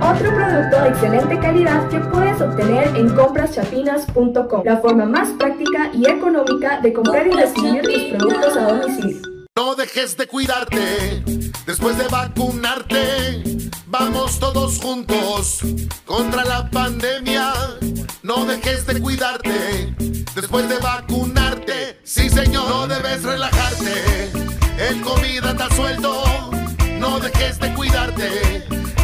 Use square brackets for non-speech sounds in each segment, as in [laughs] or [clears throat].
Otro producto de excelente calidad que puedes obtener en compraschapinas.com, la forma más práctica y económica de comprar y recibir tus productos a domicilio. No dejes de cuidarte después de vacunarte. Vamos todos juntos contra la pandemia. No dejes de cuidarte después de vacunarte. Sí, señor, no debes relajarte. El COVID anda suelto. No dejes de cuidarte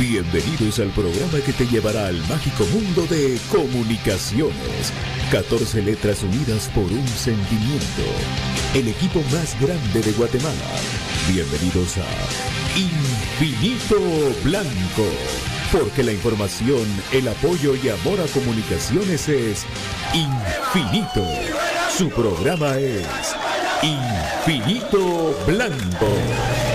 Bienvenidos al programa que te llevará al mágico mundo de comunicaciones. 14 letras unidas por un sentimiento. El equipo más grande de Guatemala. Bienvenidos a Infinito Blanco. Porque la información, el apoyo y amor a comunicaciones es infinito. Su programa es Infinito Blanco.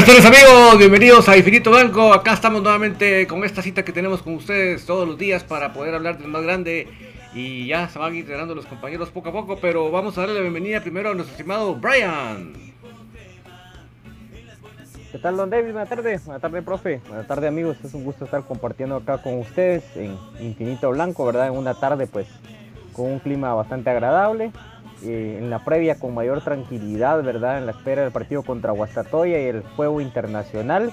Buenas tardes amigos, bienvenidos a Infinito Blanco. Acá estamos nuevamente con esta cita que tenemos con ustedes todos los días para poder hablar del más grande. Y ya se van integrando los compañeros poco a poco, pero vamos a darle la bienvenida primero a nuestro estimado Brian. ¿Qué tal, don David? Buenas tardes. Buenas tardes, profe. Buenas tardes, amigos. Es un gusto estar compartiendo acá con ustedes en Infinito Blanco, ¿verdad? En una tarde, pues, con un clima bastante agradable. Eh, en la previa con mayor tranquilidad, ¿verdad? En la espera del partido contra Guastatoya y el juego internacional.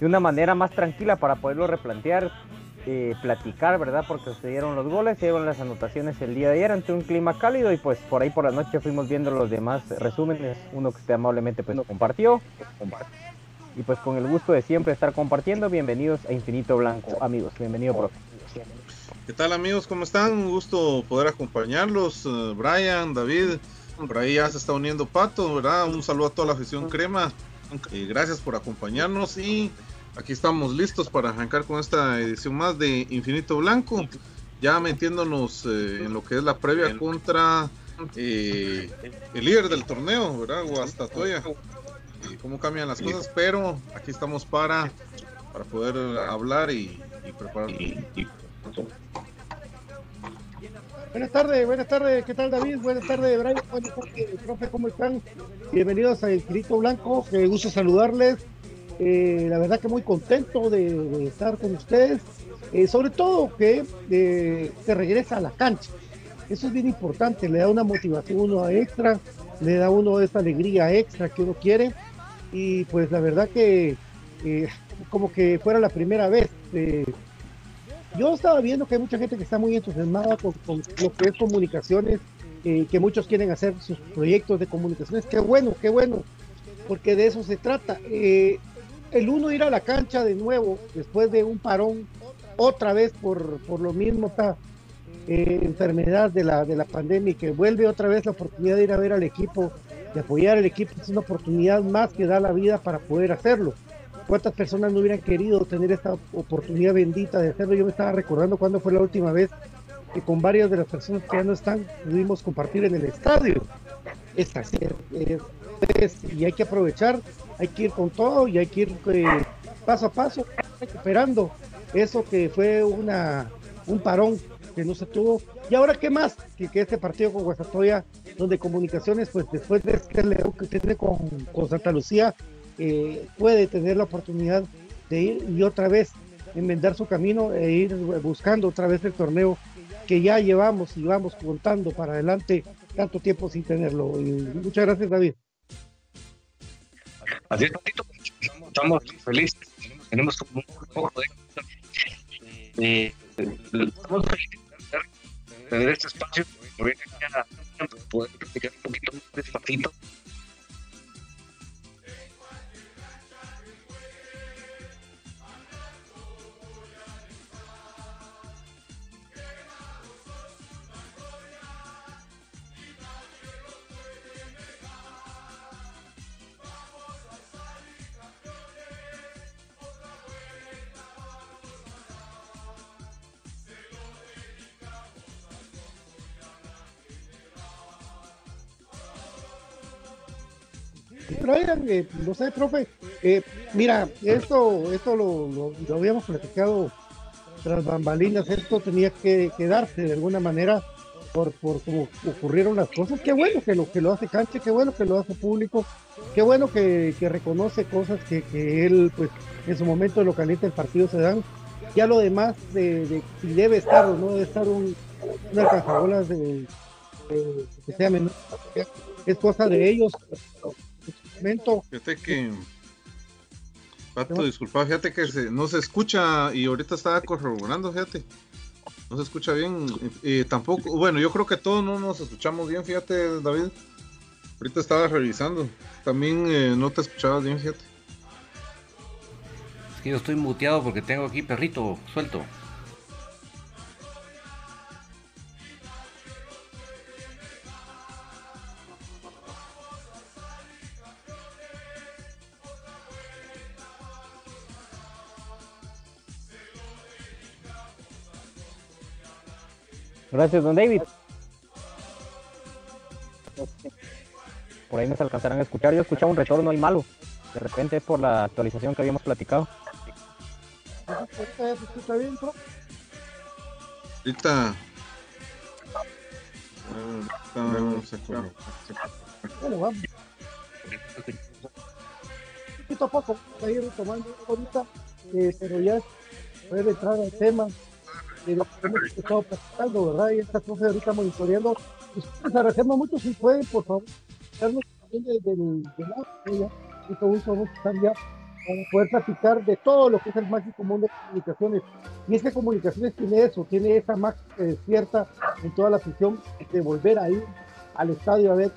De una manera más tranquila para poderlo replantear, eh, platicar, ¿verdad? Porque se dieron los goles, se dieron las anotaciones el día de ayer ante un clima cálido y pues por ahí por la noche fuimos viendo los demás resúmenes, uno que usted amablemente pues compartió. Y pues con el gusto de siempre estar compartiendo, bienvenidos a Infinito Blanco, amigos, bienvenido, profe. ¿Qué tal amigos? ¿Cómo están? Un gusto poder acompañarlos. Uh, Brian, David, por ahí ya se está uniendo Pato, ¿verdad? Un saludo a toda la afición crema. Eh, gracias por acompañarnos y aquí estamos listos para arrancar con esta edición más de Infinito Blanco. Ya metiéndonos eh, en lo que es la previa contra el líder del torneo, ¿verdad? Guastatoya. Cómo cambian las cosas, pero aquí estamos para, para poder hablar y, y. Buenas tardes, buenas tardes, ¿qué tal David? Buenas tardes, Brian, buenas tardes, profe, ¿cómo están? Bienvenidos a Infinito Blanco, que gusto saludarles. Eh, la verdad que muy contento de, de estar con ustedes, eh, sobre todo que eh, se regresa a la cancha. Eso es bien importante, le da una motivación uno extra, le da uno esa alegría extra que uno quiere y pues la verdad que eh, como que fuera la primera vez. Yo estaba viendo que hay mucha gente que está muy entusiasmada con, lo que es comunicaciones, eh, que muchos quieren hacer sus proyectos de comunicaciones. Qué bueno, qué bueno, porque de eso se trata. Eh, el uno ir a la cancha de nuevo después de un parón, otra vez por, por lo mismo, esta eh, enfermedad de la, de la pandemia y que vuelve otra vez la oportunidad de ir a ver al equipo, de apoyar al equipo, es una oportunidad más que da la vida para poder hacerlo. ¿Cuántas personas no hubieran querido tener esta oportunidad bendita de hacerlo? Yo me estaba recordando cuándo fue la última vez que con varias de las personas que ya no están pudimos compartir en el estadio. Es así, es- es- y hay que aprovechar, hay que ir con todo y hay que ir eh, paso a paso recuperando eso que fue una un parón que no se tuvo. Y ahora, ¿qué más? Que, que este partido con Guasatoya, donde Comunicaciones, pues después de este león que tiene con, con Santa Lucía, eh, puede tener la oportunidad de ir y otra vez enmendar su camino e ir buscando otra vez el torneo que ya llevamos y vamos contando para adelante tanto tiempo sin tenerlo. Y muchas gracias, David. Así es. Estamos felices. Tenemos un poco de. Eh, estamos felices de tener este espacio. Poder platicar un poquito más despacito. Brian, eh, no sé, profe, eh, mira, esto, esto lo, lo- habíamos platicado tras bambalinas, esto tenía que, que darse de alguna manera por, por cómo ocurrieron las cosas. Qué bueno que lo, que lo hace Canche, qué bueno que lo hace público, qué bueno que, reconoce cosas que, que él, pues, en su momento lo calienta el partido se dan. Ya lo demás de, de si debe estar o no debe estar un, una alcanzabolas de, de- que sea menor, es cosa de ellos. Fíjate que. Pato, disculpa, fíjate que se- no se escucha y ahorita estaba corroborando, fíjate. No se escucha bien. eh, tampoco, bueno, yo creo que todos no nos escuchamos bien, fíjate, David. Ahorita estaba revisando. También eh, no te escuchabas bien, fíjate. Es que yo estoy muteado porque tengo aquí perrito suelto. Gracias, don David. Por ahí nos alcanzarán a escuchar. Yo escuchaba un retorno ahí malo. De repente es por la actualización que habíamos platicado. ¿Ahorita ya se escucha bien, profe? Ahorita. Ah, se acabó. Bueno, vamos. Poquito a poco, vamos a ir retomando ahorita, eh, pero ya poder entrar al tema de lo que hemos estado platicando, ¿verdad? Y esta profe ahorita monitoreando. Pues, les agradecemos mucho si pueden, por favor, darnos también del lado de ella. Mucho gusto, vamos a estar ya para poder platicar de todo lo que es el mágico mundo de comunicaciones. Y es que comunicaciones tiene eso, tiene esa magia que despierta en toda la afición de volver a ir al estadio a ver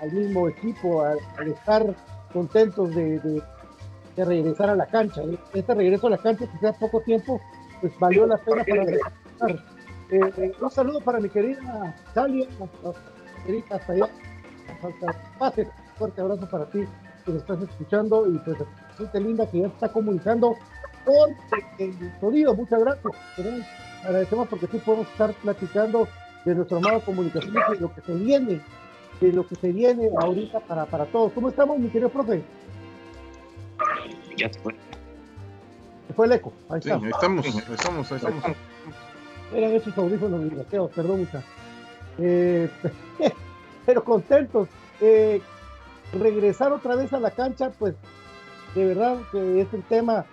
al mismo equipo, al, al estar contentos de, de- de regresar a la cancha. Este regreso a la cancha, que sea poco tiempo, pues valió la pena para regresar. Eh, eh, un saludo para mi querida Dalia, querida hasta allá, hasta fuerte abrazo para ti que me estás escuchando y pues gente linda que ya está comunicando por el sonido, muchas gracias. Agradecemos porque sí podemos estar platicando de nuestro amado comunicaciones y de lo que se viene, de lo que se viene ahorita para, para todos. ¿Cómo estamos, mi querido profe? Ya se fue. Fue el eco. Ahí Sí, está. ahí estamos, ahí estamos, ahí estamos. Eran esos audífonos desgraciados, perdón, mucha. Eh, [laughs] pero contentos. Eh, regresar otra vez a la cancha, pues de verdad que es un tema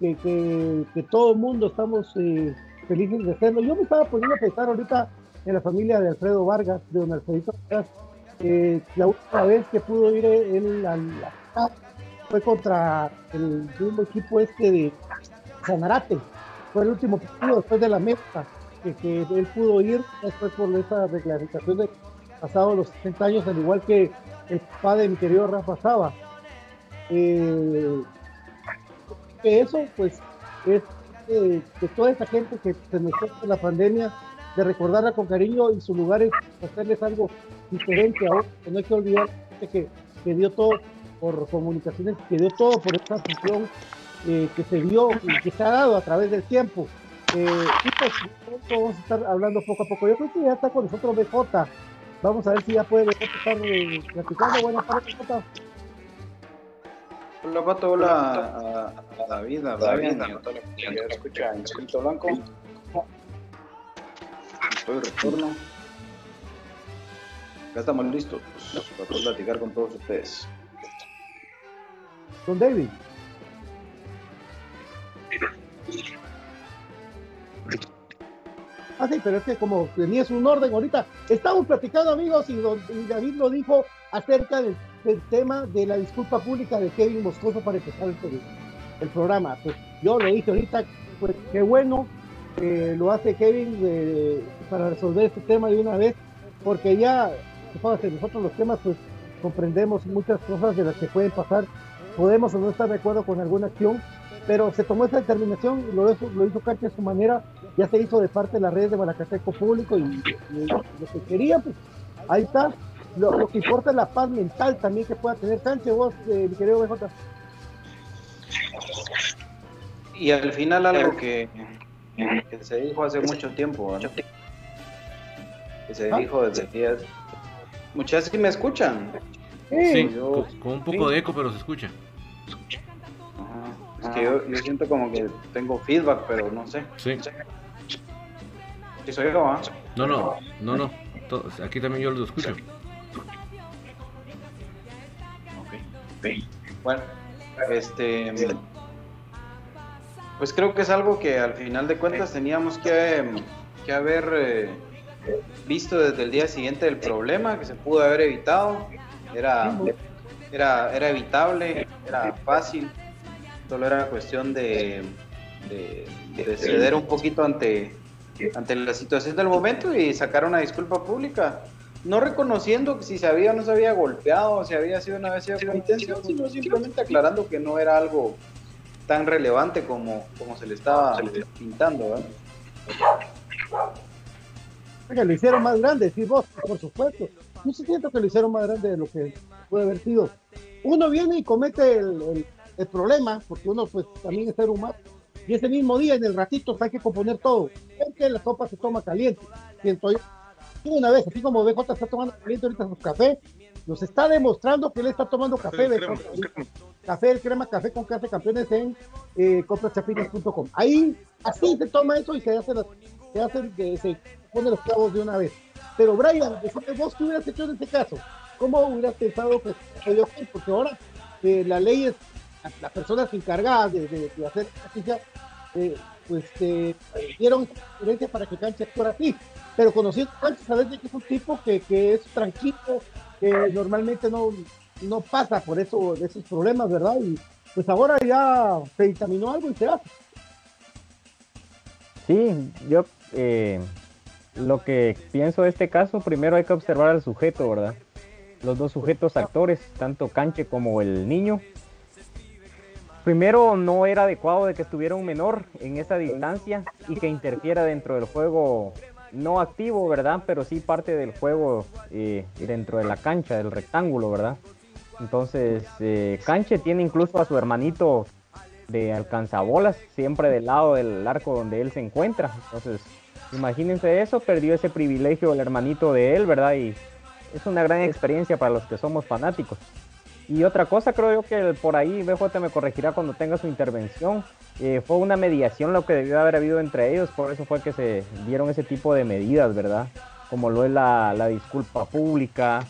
que, que, que todo el mundo estamos eh, felices de hacerlo. Yo me estaba poniendo a pensar ahorita en la familia de Alfredo Vargas, de don Alfredito Vargas. la última vez que pudo ir él a la fue contra el mismo equipo este de Sanarate. Fue el último partido después de la meta que, él pudo ir después por esa declaración de pasado los 60 años, al igual que el papá de mi querido Rafa Saba. Eh, eso, pues, es eh, de toda esa gente que se nos fue en la pandemia, de recordarla con cariño y su lugar es hacerles algo diferente ahora, que no hay que olvidar que, que dio todo por comunicaciones, que dio todo por esta afición eh, que se vio y que se ha dado a través del tiempo. Eh, y pues, pronto vamos a estar hablando poco a poco. Yo creo que ya está con nosotros BJ. Vamos a ver si ya puede BJ estar eh, platicando. Buenas tardes, BJ. Hola Pato, hola a, a David, a y a toda la escucha en Escrito Blanco. Estoy de retorno. Ya estamos listos para poder platicar con todos ustedes. Don David. Ah, sí, pero es que como tenías un orden ahorita, estamos platicando amigos y, don- David lo dijo acerca del, tema de la disculpa pública de Kevin Moscoso para empezar el, programa. Pues yo lo dije ahorita, pues qué bueno lo hace Kevin eh, para resolver este tema de una vez, porque ya, fíjate, nosotros los temas pues comprendemos muchas cosas de las que pueden pasar, podemos o no estar de acuerdo con alguna acción, pero se tomó esa determinación, lo hizo, lo hizo Cancha a su manera, ya se hizo de parte de las redes de Malacateco Público y, y lo que quería, pues ahí está. Lo, lo que importa es la paz mental también que pueda tener Sánchez, vos, eh, mi querido BJ. Y al final algo que, que se dijo hace mucho tiempo, ¿verdad? que se ¿Ah? dijo desde días. Muchas que me escuchan. Sí, yo- con, con un poco de eco, pero se escucha. Es que yo, yo siento como que tengo feedback, pero no sé. Sí. Sí soy yo, ¿ah? No, no, no, no. Aquí también yo lo escucho. Bueno, este. Pues creo que es algo que al final de cuentas teníamos que, que haber eh, visto desde el día siguiente del problema, que se pudo haber evitado. Era, era, era evitable, era fácil. Solo era cuestión de, de, de ceder un poquito ante, ante la situación del momento y sacar una disculpa pública. no reconociendo si se había o no se había golpeado, si había sido una vez sido con intención, sino simplemente aclarando que no era algo tan relevante como, como se le estaba pintando. ¿verdad? Que lo hicieron más grande, sí, vos, por supuesto. Yo sí siento que lo hicieron más grande de lo que puede haber sido. Uno viene y comete el, el- el problema, porque uno pues también es ser humano, y ese mismo día, en el ratito, hay que componer todo. Porque la sopa se toma caliente. Siento yo. Una vez, así como BJ está tomando caliente ahorita su café, nos está demostrando que él está tomando café de café, el crema café con café campeones en eh. Ahí, así se toma eso y se hace, las, se hace, se pone los clavos de una vez. Pero Brian, decime vos qué hubieras hecho en este caso. ¿Cómo hubieras pensado que cuenta? Porque ahora eh, la ley es, las, personas encargadas de, hacer justicia, eh, pues eh, dieron sugerencia para que Cancha actuara así. Pero conociendo a Cancha, sabes de que es un tipo que, que es tranquilo, que normalmente no, no pasa por eso, de esos problemas, ¿verdad? Y pues ahora ya se dictaminó algo y se hace. Sí, yo eh, lo que pienso de este caso, primero hay que observar al sujeto, ¿verdad? Los dos sujetos actores, tanto Canche como el niño. Primero, no era adecuado de que estuviera un menor en esa distancia y que interfiera dentro del juego no activo, ¿verdad? Pero sí parte del juego eh, dentro de la cancha, del rectángulo, ¿verdad? Entonces, eh, Canche tiene incluso a su hermanito de alcanzabolas, siempre del lado del arco donde él se encuentra. Entonces, imagínense eso, perdió ese privilegio el hermanito de él, ¿verdad? Y es una gran experiencia para los que somos fanáticos. Y otra cosa, creo yo que por ahí BJ me corregirá cuando tenga su intervención. eh, fue una mediación lo que debió haber habido entre ellos, por eso fue que se dieron ese tipo de medidas, ¿verdad? Como lo es la, la disculpa pública,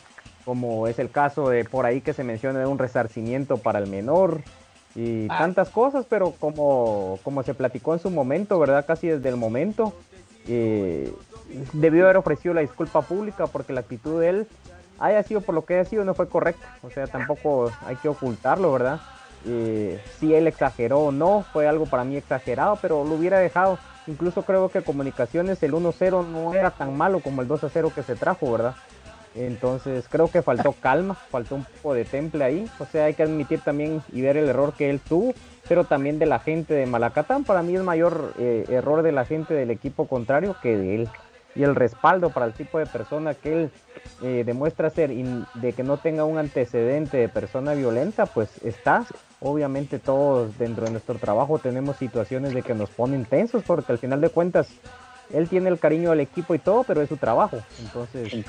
como es el caso de por ahí que se menciona de un resarcimiento para el menor y tantas cosas, pero como, como se platicó en su momento, ¿verdad? Casi desde el momento, eh, debió haber ofrecido la disculpa pública porque la actitud de él haya sido por lo que haya sido no fue correcta. O sea, tampoco hay que ocultarlo, ¿verdad? Eh, si él exageró o no, fue algo para mí exagerado, pero lo hubiera dejado. Incluso creo que comunicaciones el 1-0 no era tan malo como el 2-0 que se trajo, ¿verdad? Entonces creo que faltó calma, faltó un poco de temple ahí. O sea, hay que admitir también y ver el error que él tuvo, pero también de la gente de Malacatán. Para mí es mayor eh, error de la gente del equipo contrario que de él. Y el respaldo para el tipo de persona que él eh, demuestra ser y de que no tenga un antecedente de persona violenta, pues está. Obviamente todos dentro de nuestro trabajo tenemos situaciones de que nos ponen tensos porque al final de cuentas él tiene el cariño al equipo y todo, pero es su trabajo. Entonces,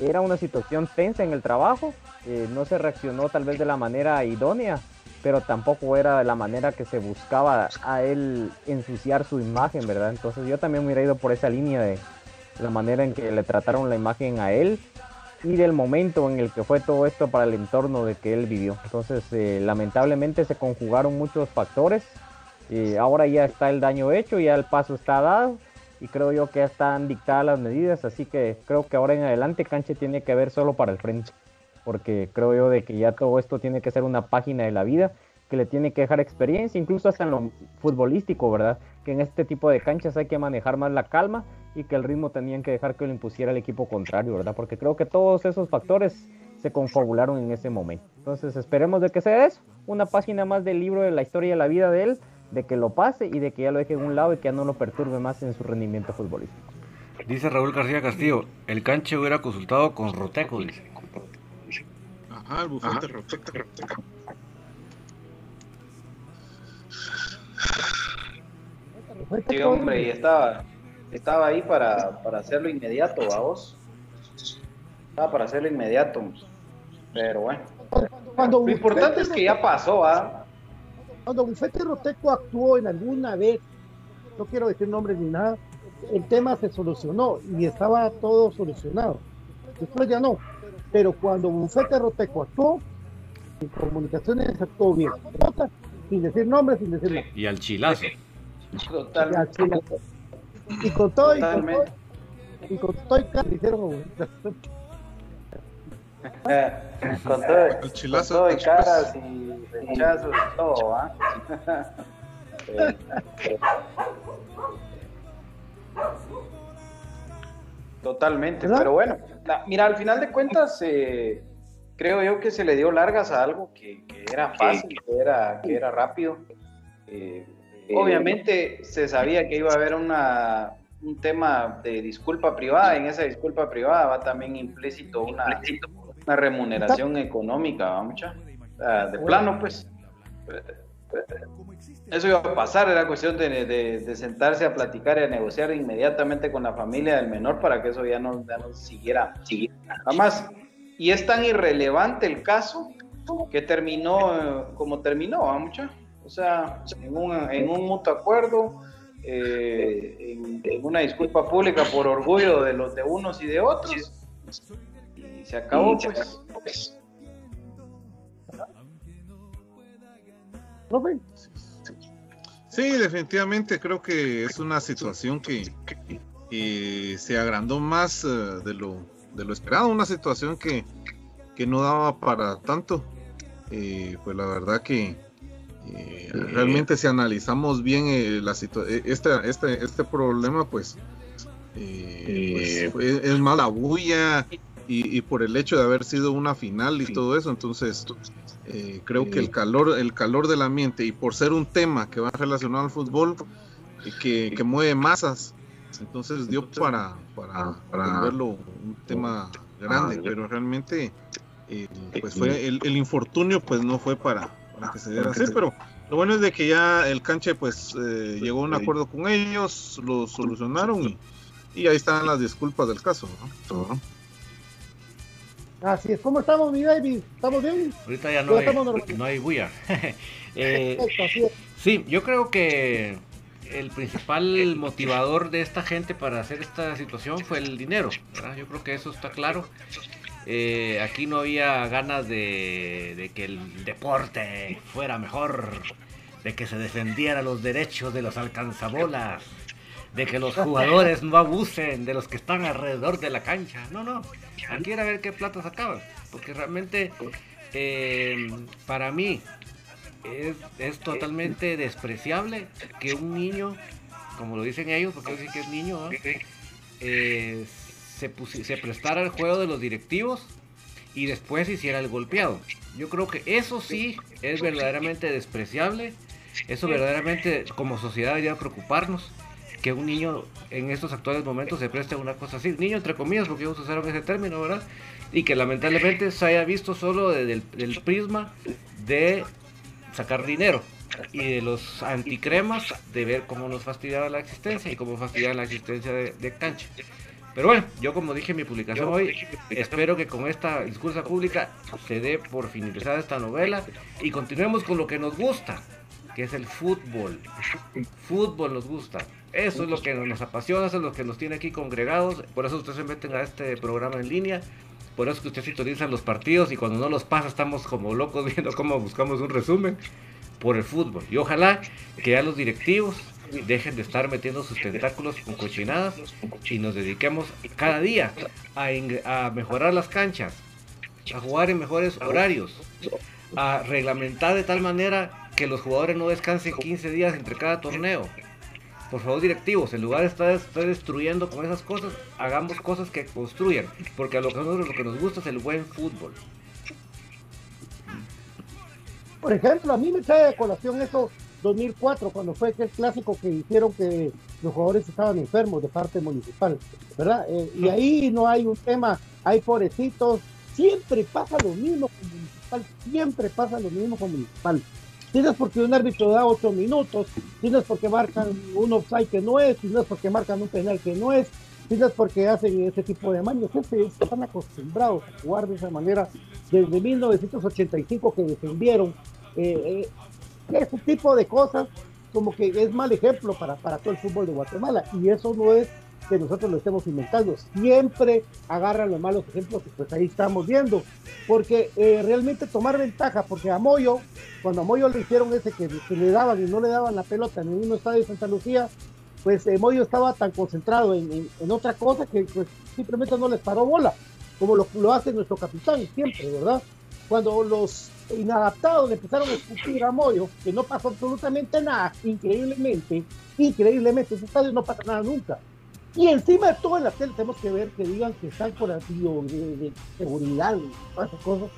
era una situación tensa en el trabajo, eh, no se reaccionó tal vez de la manera idónea, pero tampoco era de la manera que se buscaba a él ensuciar su imagen, ¿verdad? Entonces yo también me hubiera ido por esa línea de la manera en que le trataron la imagen a él y del momento en el que fue todo esto para el entorno de que él vivió. Entonces, eh, lamentablemente se conjugaron muchos factores. Eh, ahora ya está el daño hecho, ya el paso está dado y creo yo que ya están dictadas las medidas, así que creo que ahora en adelante Canche tiene que ver solo para el frente, porque creo yo de que ya todo esto tiene que ser una página de la vida que le tiene que dejar experiencia, incluso hasta en lo futbolístico, ¿verdad? Que en este tipo de canchas hay que manejar más la calma y que el ritmo tenían que dejar que lo impusiera el equipo contrario, ¿verdad? Porque creo que todos esos factores se confabularon en ese momento. Entonces esperemos de que sea eso, una página más del libro de la historia de la vida de él, de que lo pase y de que ya lo deje en un lado y que ya no lo perturbe más en su rendimiento futbolístico. Dice Raúl García Castillo, el canche hubiera consultado con Roteco, dice. Ajá, el bufete Roteco. Sí, hombre, y estaba, estaba ahí para, para hacerlo inmediato, vos. Estaba para hacerlo inmediato. Pero bueno. Cuando Lo importante es que ya pasó, ¿ah? Cuando Bufete Roteco actuó en alguna vez, no quiero decir nombres ni nada, el tema se solucionó y estaba todo solucionado. Después ya no. Pero cuando Bufete Roteco actuó, en comunicaciones actuó bien. Sin decir nombres, sin decir nada. Y al chilazo. Total. Y así la- Y con todo, y con todo, Totalmente. y con todo y casi hicieron Eh, con todo, El chilazo [laughs] con todo y caras y rechazos y todo, ¿ah? [laughs] Eh, Totalmente, pero bueno, la- mira, al final de cuentas, eh, creo yo que se le dio largas a algo que, que era fácil, que era, que era rápido. Eh, obviamente se sabía que iba a haber una, un tema de disculpa privada, en esa disculpa privada va también implícito una, una remuneración económica, ¿va, mucha? O sea, de plano, pues. Eso iba a pasar, era cuestión de, de- de sentarse a platicar y a negociar inmediatamente con la familia del menor para que eso ya no, ya no siguiera, siguiera. Además, y es tan irrelevante el caso que terminó eh, como terminó, ¿va, mucha? O sea, en un, en un mutuo acuerdo, eh, en, en una disculpa pública por orgullo de los de unos y de otros, y se acabó, pues. Profe, Sí, definitivamente creo que es una situación que, que se agrandó más eh, de, lo, de lo esperado, una situación que, que no daba para tanto. Eh, pues la verdad que eh, realmente si analizamos bien eh, la este, este, este problema, pues, eh, pues, es, es más la bulla y, y por el hecho de haber sido una final y todo eso, entonces eh, creo que el calor, el calor del ambiente y por ser un tema que va relacionado al fútbol, y que, que mueve masas, entonces dio para, para, para verlo un tema grande, pero realmente eh, pues fue el, el infortunio pues no fue para, para que se diera así, pero lo bueno es de que ya el canche pues eh, llegó a un acuerdo con ellos, lo solucionaron y, y ahí están las disculpas del caso. ¿no? Así es. ¿Cómo estamos, mi baby? ¿Estamos bien? Ahorita ya no hay, no hay bulla. [laughs] Eh, Perfecto, así es. sí, yo creo que el principal motivador de esta gente para hacer esta situación fue el dinero. ¿verdad? Yo creo que eso está claro. Eh, aquí no había ganas de, de que el deporte fuera mejor, de que se defendiera los derechos de los alcanzabolas, de que los jugadores no abusen de los que están alrededor de la cancha. No, no. Aquí era ver qué plata sacaban. Porque realmente, eh, para mí, es, es totalmente despreciable que un niño, como lo dicen ellos, porque dicen que es niño. Eh, se, se prestara al juego de los directivos y después hiciera el golpeado. Yo creo que eso sí es verdaderamente despreciable. Eso verdaderamente como sociedad debería preocuparnos que un niño en estos actuales momentos se preste a una cosa así. Niño entre comillas, porque ellos usaron ese término, ¿verdad? Y que lamentablemente se haya visto solo desde el del prisma de sacar dinero y de los anticremas de ver cómo nos fastidiaba la existencia y cómo fastidiaba la existencia de, de cancha. Pero bueno, yo como dije en mi publicación hoy, espero que con esta discursa pública se dé por finalizada esta novela y continuemos con lo que nos gusta, que es el fútbol. Fútbol nos gusta. Eso es lo que nos apasiona, eso es lo que nos tiene aquí congregados. Por eso ustedes se meten a este programa en línea. Por eso que ustedes sintonizan los partidos y cuando no los pasa estamos como locos [laughs] viendo cómo buscamos un resumen por el fútbol. Y ojalá que ya los directivos dejen de estar metiendo sus tentáculos con cochinadas y nos dediquemos cada día a, a mejorar las canchas, a jugar en mejores horarios, a reglamentar de tal manera que los jugadores no descansen 15 días entre cada torneo. Por favor, directivos, en lugar de estar, estar destruyendo con esas cosas, hagamos cosas que construyan, porque a lo que, nosotros, lo que nos gusta es el buen fútbol. Por ejemplo, a mí me trae a colación eso 2004, cuando fue aquel clásico que hicieron que los jugadores estaban enfermos de parte municipal, ¿verdad? Eh, y ahí no hay un tema, hay pobrecitos, siempre pasa lo mismo con municipal, siempre pasa lo mismo con municipal. Tienes porque un árbitro da ocho minutos, tienes porque marcan un offside que no es, tienes porque marcan un penal que no es, tienes porque hacen ese tipo de maños. Jefe, están acostumbrados a jugar de esa manera desde 1985 que defendieron. Eh, eh, ese tipo de cosas como que es mal ejemplo para, para todo el fútbol de Guatemala y eso no es que nosotros lo estemos inventando, siempre agarran los malos ejemplos y pues ahí estamos viendo, porque eh, realmente tomar ventaja, porque a Moyo, cuando a Moyo le hicieron ese que, que le daban y no le daban la pelota en mismo estadio de Santa Lucía, pues eh, Moyo estaba tan concentrado en, en- en otra cosa que pues simplemente no les paró bola, como lo, hace nuestro capitán siempre, ¿verdad? Cuando los inadaptados empezaron a escupir a Moyo, que no pasó absolutamente nada, increíblemente, increíblemente, ese estadio no pasa nada nunca. Y encima de todo en la tele tenemos que ver que digan que están por así seguridad y todas esas cosas.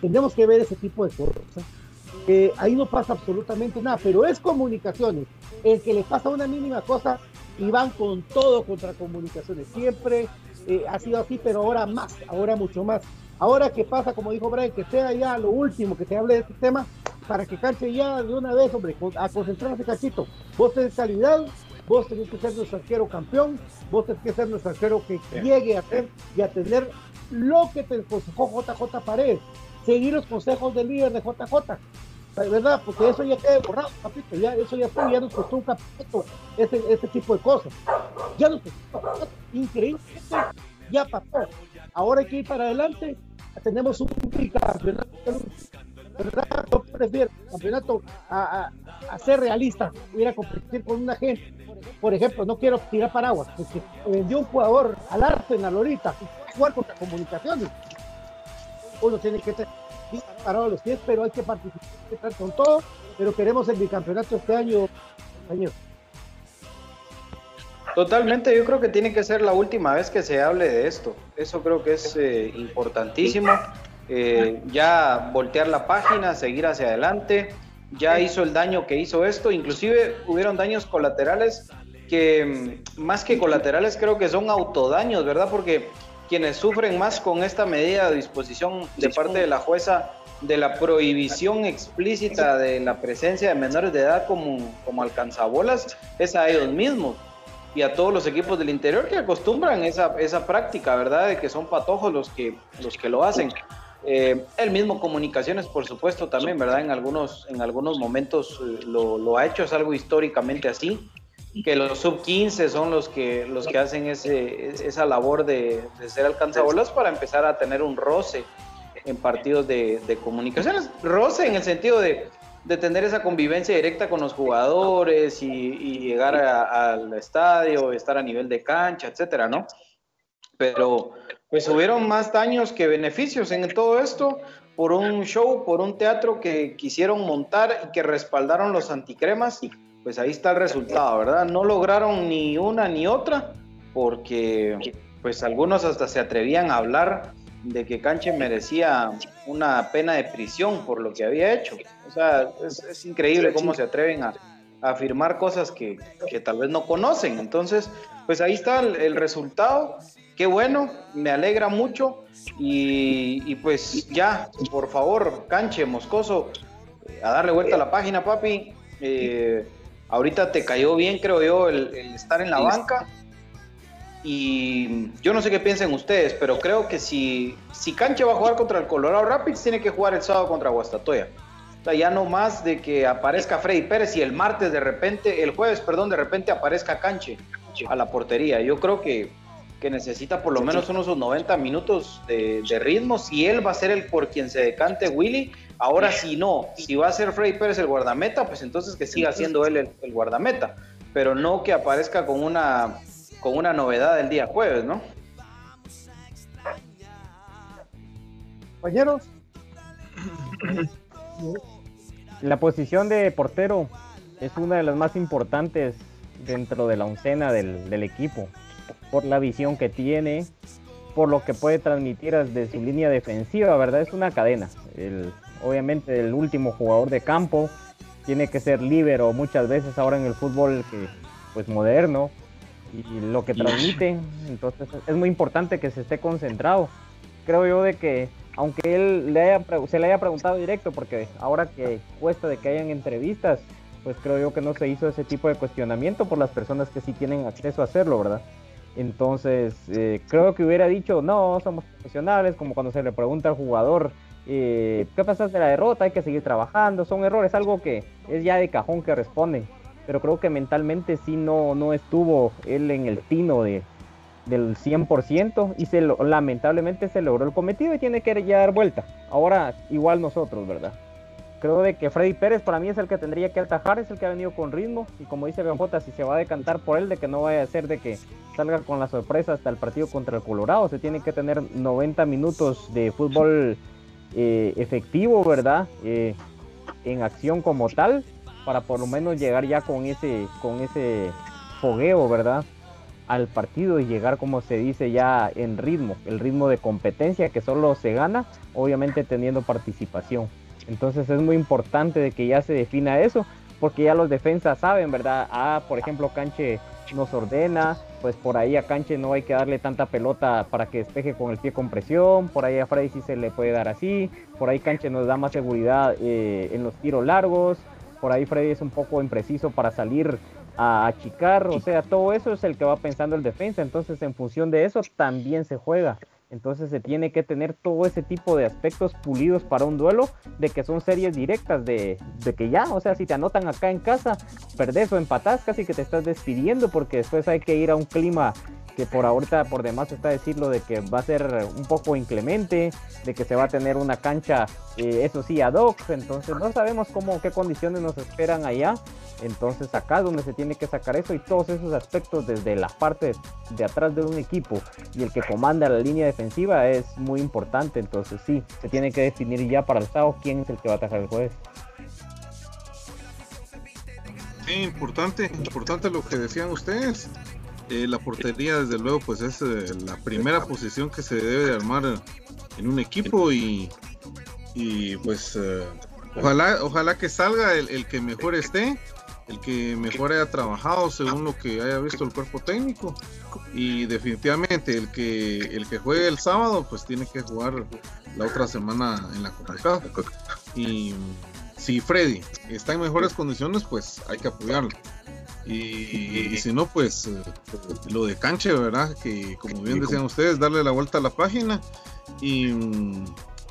Tendremos que ver ese tipo de cosas. Ahí no pasa absolutamente nada, pero es comunicaciones. El que le pasa una mínima cosa y van con todo contra comunicaciones. Siempre eh, ha sido así, pero ahora más, ahora mucho más. Ahora que pasa, como dijo Brian, que sea ya lo último que se hable de este tema, para que canche ya de una vez, hombre, a concentrarse cachito. Vos tenés calidad, vos tenés que ser nuestro arquero campeón, vos tenés que ser nuestro arquero que llegue a hacer y a tener lo que te aconsejó JJ Paredes, seguir los consejos del líder de JJ, ¿verdad? Porque eso ya queda borrado, papito, ya, eso ya fue, ya nos costó un capítulo, ese, ese tipo de cosas. Ya nos costó, increíble, ya pasó. Ahora hay que ir para adelante, tenemos un campeonato, ¿verdad? Yo prefiero campeonato a, a, ser realista, ir a competir con una gente. Por ejemplo, no quiero tirar paraguas, porque vendió un jugador al Arsenal ahorita, jugar contra comunicaciones. Uno tiene que tener parado los pies, pero hay que participar con todo. Pero queremos el bicampeonato este año, año. Totalmente, yo creo que tiene que ser la última vez que se hable de esto. Eso creo que es eh, importantísimo. Eh, ya voltear la página, seguir hacia adelante. Ya hizo el daño que hizo esto. Inclusive hubieron daños colaterales que mm, más que colaterales creo que son autodaños, ¿verdad? Porque quienes sufren más con esta medida de disposición de parte de la jueza de la prohibición explícita de la presencia de menores de edad como, como alcanzabolas es a ellos mismos y a todos los equipos del interior que acostumbran esa, esa práctica, ¿verdad? De que son patojos los que, los que lo hacen. Eh, el mismo Comunicaciones, por supuesto, también, ¿verdad? En algunos, en algunos momentos eh, lo, ha hecho, es algo históricamente así, que los sub-15 son los que, los que hacen ese, esa labor de, ser alcanzabolas para empezar a tener un roce en partidos de, de comunicaciones. Roce en el sentido de de tener esa convivencia directa con los jugadores y, llegar al estadio, estar a nivel de cancha, etcétera, ¿no? Pero pues hubieron más daños que beneficios en todo esto por un show, por un teatro que quisieron montar y que respaldaron los anticremas y pues ahí está el resultado, ¿verdad? No lograron ni una ni otra porque pues algunos hasta se atrevían a hablar de que Canche merecía una pena de prisión por lo que había hecho. O sea, es, increíble cómo se atreven a, afirmar cosas que, tal vez no conocen. Entonces, pues ahí está el, resultado. Qué bueno, me alegra mucho. Y, pues ya, por favor, Canche, Moscoso, a darle vuelta a la página, papi. Eh, ahorita te cayó bien, creo yo, el estar en la banca y yo no sé qué piensen ustedes, pero creo que si, si Canche va a jugar contra el Colorado Rapids, tiene que jugar el sábado contra Guastatoya. O sea, ya no más de que aparezca Freddy Pérez y el martes de repente, el jueves, perdón, de repente aparezca Canche a la portería. Yo creo que, que necesita por lo menos unos 90 minutos de, ritmo. Si él va a ser el por quien se decante Willy, ahora si no, si va a ser Freddy Pérez el guardameta, pues entonces que siga siendo él el guardameta, pero no que aparezca con una con una novedad el día jueves, ¿no? Compañeros. [clears throat] La posición de portero es una de las más importantes dentro de la oncena del, equipo, por la visión que tiene, por lo que puede transmitir desde su línea defensiva, ¿verdad? Es una cadena. obviamente el último jugador de campo tiene que ser libero muchas veces ahora en el fútbol que, pues moderno, y lo que transmite. Entonces es muy importante que se esté concentrado. Creo yo de que, aunque él le haya, se le haya preguntado directo, porque ahora que cuesta de que hayan entrevistas, pues creo yo que no se hizo ese tipo de cuestionamiento por las personas que sí tienen acceso a hacerlo, ¿verdad? Entonces, eh, creo que hubiera dicho, no, somos profesionales, como cuando se le pregunta al jugador, eh, ¿qué pasa de la derrota? Hay que seguir trabajando, son errores, algo que es ya de cajón que responden pero creo que mentalmente sí no, no estuvo él en el tino de, del 100% y se lamentablemente se logró el cometido y tiene que ya dar vuelta. Ahora igual nosotros, ¿verdad? Creo de que Freddy Pérez para mí es el que tendría que atajar, es el que ha venido con ritmo y como dice BJ, si se va a decantar por él, de que no vaya a ser de que salga con la sorpresa hasta el partido contra el Colorado, se tiene que tener 90 minutos de fútbol eh, efectivo, ¿verdad? Eh, en acción como tal para por lo menos llegar ya con ese, con ese fogueo, ¿verdad? al partido y llegar, como se dice, ya en ritmo, el ritmo de competencia que solo se gana, obviamente teniendo participación. Entonces es muy importante de que ya se defina eso, porque ya los defensas saben, ¿verdad? Ah, por ejemplo, Canche nos ordena, pues por ahí a Canche no hay que darle tanta pelota para que despeje con el pie con presión, por ahí a Freddy sí se le puede dar así, por ahí Canche nos da más seguridad eh, en los tiros largos, por ahí Freddy es un poco impreciso para salir a achicar, o sea, todo eso es el que va pensando el defensa, entonces en función de eso también se juega. Entonces se tiene que tener todo ese tipo de aspectos pulidos para un duelo, de que son series directas, de, de, que ya, o sea, si te anotan acá en casa, perdés o empatás, casi que te estás despidiendo, porque después hay que ir a un clima que por ahorita por demás está decirlo de que va a ser un poco inclemente, de que se va a tener una cancha, eh, eso sí, ad hoc, entonces no sabemos cómo, qué condiciones nos esperan allá, entonces acá donde se tiene que sacar eso y todos esos aspectos desde la parte de atrás de un equipo y el que comanda la línea defensiva es muy importante, entonces sí, se tiene que definir ya para el sábado quién es el que va a atacar el jueves. Sí, importante, importante lo que decían ustedes. Eh, la portería, desde luego, pues es eh, la primera posición que se debe de armar en un equipo y, pues eh, ojalá, ojalá que salga el, el, que mejor esté, el que mejor haya trabajado según lo que haya visto el cuerpo técnico. Y definitivamente el que el que juegue el sábado pues tiene que jugar la otra semana en la Copa y si Freddy está en mejores condiciones pues hay que apoyarlo y, y, si no, pues lo de canche, ¿verdad? Que como bien decían ustedes, darle la vuelta a la página y,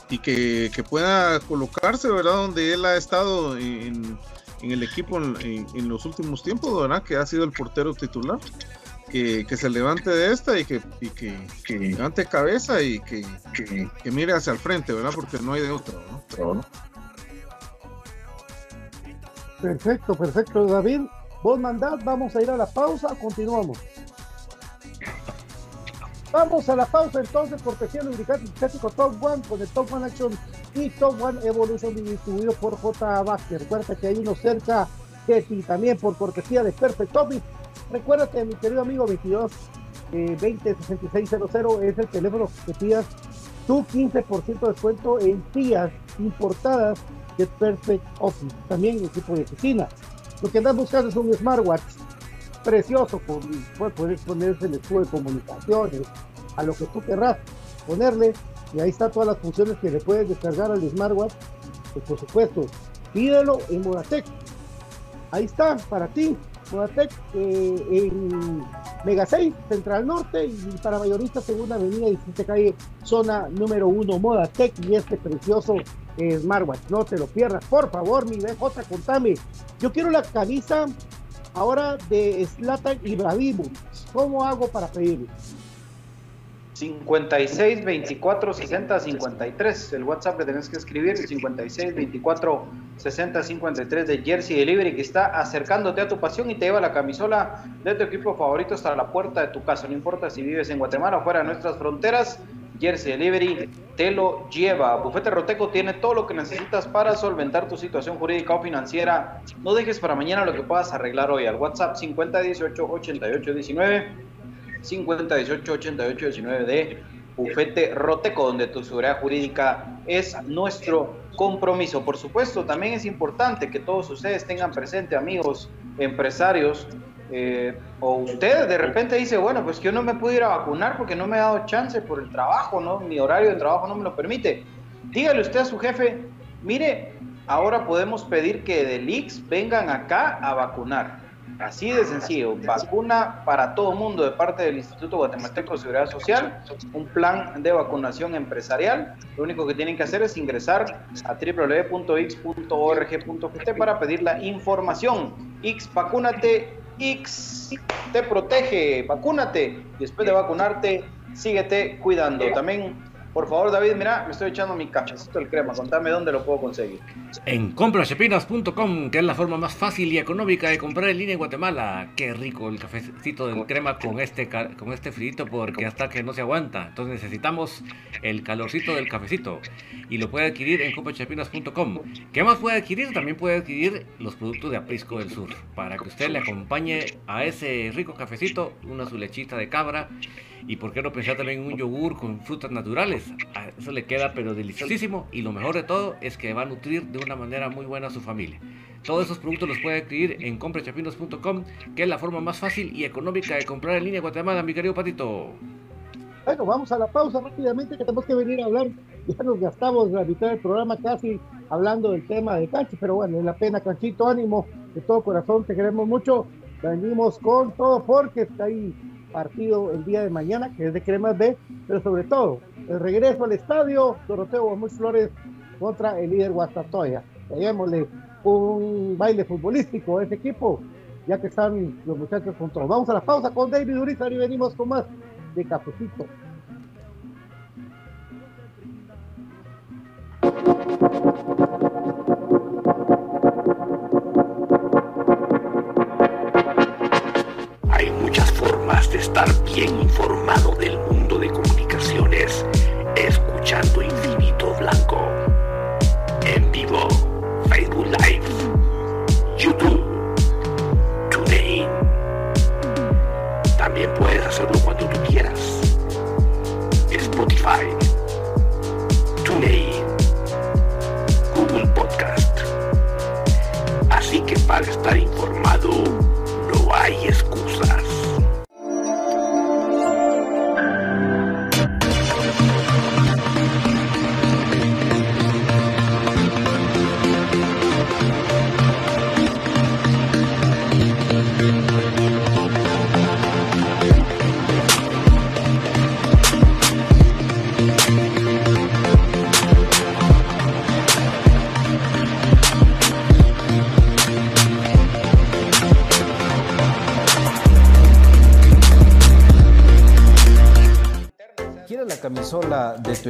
y que, que, pueda colocarse, ¿verdad? Donde él ha estado en, en el equipo en, en, los últimos tiempos, ¿verdad? Que ha sido el portero titular. Que, que se levante de esta y que, y que, que levante cabeza y que, que, mire hacia el frente, ¿verdad? Porque no hay de otro, ¿no? Perfecto, perfecto, David. Vos mandad, vamos a ir a la pausa, continuamos. Vamos a la pausa entonces, cortesía lubricante sintético Top One con el Top One Action y Top One Evolution distribuido por J. Baxter. Recuerda que hay uno cerca de ti también por cortesía de Perfect Office. Recuérdate, mi querido amigo 22 eh, 20 6600 es el teléfono que pidas tu 15% de descuento en tías importadas de Perfect Office. También equipo de oficina. Lo que andas buscando es un smartwatch precioso, pues, poder ponerse el escudo de comunicaciones, a lo que tú querrás ponerle, y ahí está todas las funciones que le puedes descargar al smartwatch. Pues por supuesto, pídelo en Modatec. Ahí está, para ti, Modatec eh, en Mega 6, Central Norte, y para mayoristas, segunda avenida, 17 calle, zona número 1, Modatec, y este precioso smartwatch. No te lo pierdas, por favor, mi BJ, contame. Yo quiero la camisa ahora de Slatan Ibrahimovic. ¿Cómo hago para pedirlo? 56 24 60 53. El WhatsApp le tenés que escribir 56 24 60 53 de Jersey Delivery que está acercándote a tu pasión y te lleva la camisola de tu equipo favorito hasta la puerta de tu casa. No importa si vives en Guatemala o fuera de nuestras fronteras. Jersey Delivery te lo lleva. Bufete Roteco tiene todo lo que necesitas para solventar tu situación jurídica o financiera. No dejes para mañana lo que puedas arreglar hoy al WhatsApp 5018 8819 5018 8819 de Bufete Roteco, donde tu seguridad jurídica es nuestro compromiso. Por supuesto, también es importante que todos ustedes tengan presente, amigos, empresarios, eh, o usted de repente dice, bueno, pues yo no me pude ir a vacunar porque no me ha dado chance por el trabajo, ¿no? Mi horario de trabajo no me lo permite. Dígale usted a su jefe, mire, ahora podemos pedir que del IX vengan acá a vacunar. Así de sencillo, vacuna para todo mundo de parte del Instituto Guatemalteco de Seguridad Social, un plan de vacunación empresarial. Lo único que tienen que hacer es ingresar a www.x.org.gt para pedir la información. X, vacúnate, X te protege, vacúnate. Después de vacunarte, síguete cuidando. También Por favor, David, mira, me estoy echando mi cafecito del crema. Contame dónde lo puedo conseguir. En comprachapinas.com, que es la forma más fácil y económica de comprar en línea en Guatemala. Qué rico el cafecito del crema con este con este frito porque hasta que no se aguanta. Entonces necesitamos el calorcito del cafecito y lo puede adquirir en comprachapinas.com. ¿Qué más puede adquirir? También puede adquirir los productos de Aprisco del Sur para que usted le acompañe a ese rico cafecito una su lechita de cabra y por qué no pensar también en un yogur con frutas naturales. Eso le queda pero deliciosísimo y lo mejor de todo es que va a nutrir de una manera muy buena a su familia. Todos esos productos los puede adquirir en comprachapinos.com, que es la forma más fácil y económica de comprar en línea Guatemala, mi querido Patito. Bueno, vamos a la pausa rápidamente que tenemos que venir a hablar. Ya nos gastamos la mitad del programa casi hablando del tema de cancha, pero bueno, es la pena, Canchito, ánimo, de todo corazón, te queremos mucho. Venimos con todo porque está ahí partido el día de mañana, que es de Cremas B, pero sobre todo el regreso al estadio, Doroteo Muy Flores contra el líder Guastatoya. Démosle un baile futbolístico a ese equipo, ya que están los muchachos con todos. Vamos a la pausa con David Urizar y venimos con más de Cafecito. Formas de estar bien informado del mundo de comunicaciones escuchando Infinito Blanco.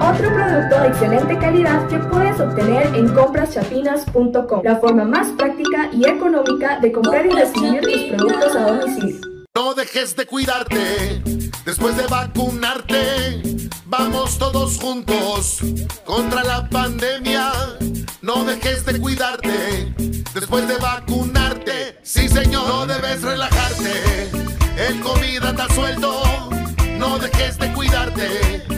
Otro producto de excelente calidad que puedes obtener en compraschapinas.com, la forma más práctica y económica de comprar y recibir tus productos a domicilio. No dejes de cuidarte después de vacunarte. Vamos todos juntos contra la pandemia. No dejes de cuidarte después de vacunarte. Sí, señor, no debes relajarte. El COVID anda suelto. No dejes de cuidarte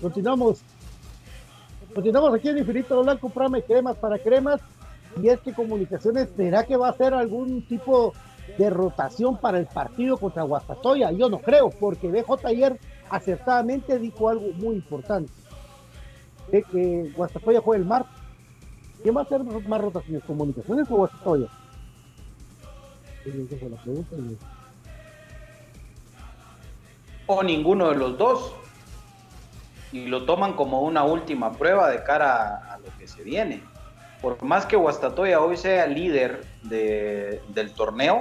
continuamos. Continuamos aquí en Infinito Blanco, Prame Cremas para Cremas. Y es que Comunicaciones, ¿será que va a hacer algún tipo de rotación para el partido contra Guastatoya? Yo no creo, porque BJ ayer acertadamente dijo algo muy importante. De que Guastatoya juega el martes. ¿Quién va a hacer más rotaciones? ¿Comunicaciones o Guastatoya? O ninguno de los dos y lo toman como una última prueba de cara a, lo que se viene. Por más que Guastatoya hoy sea líder de, del torneo,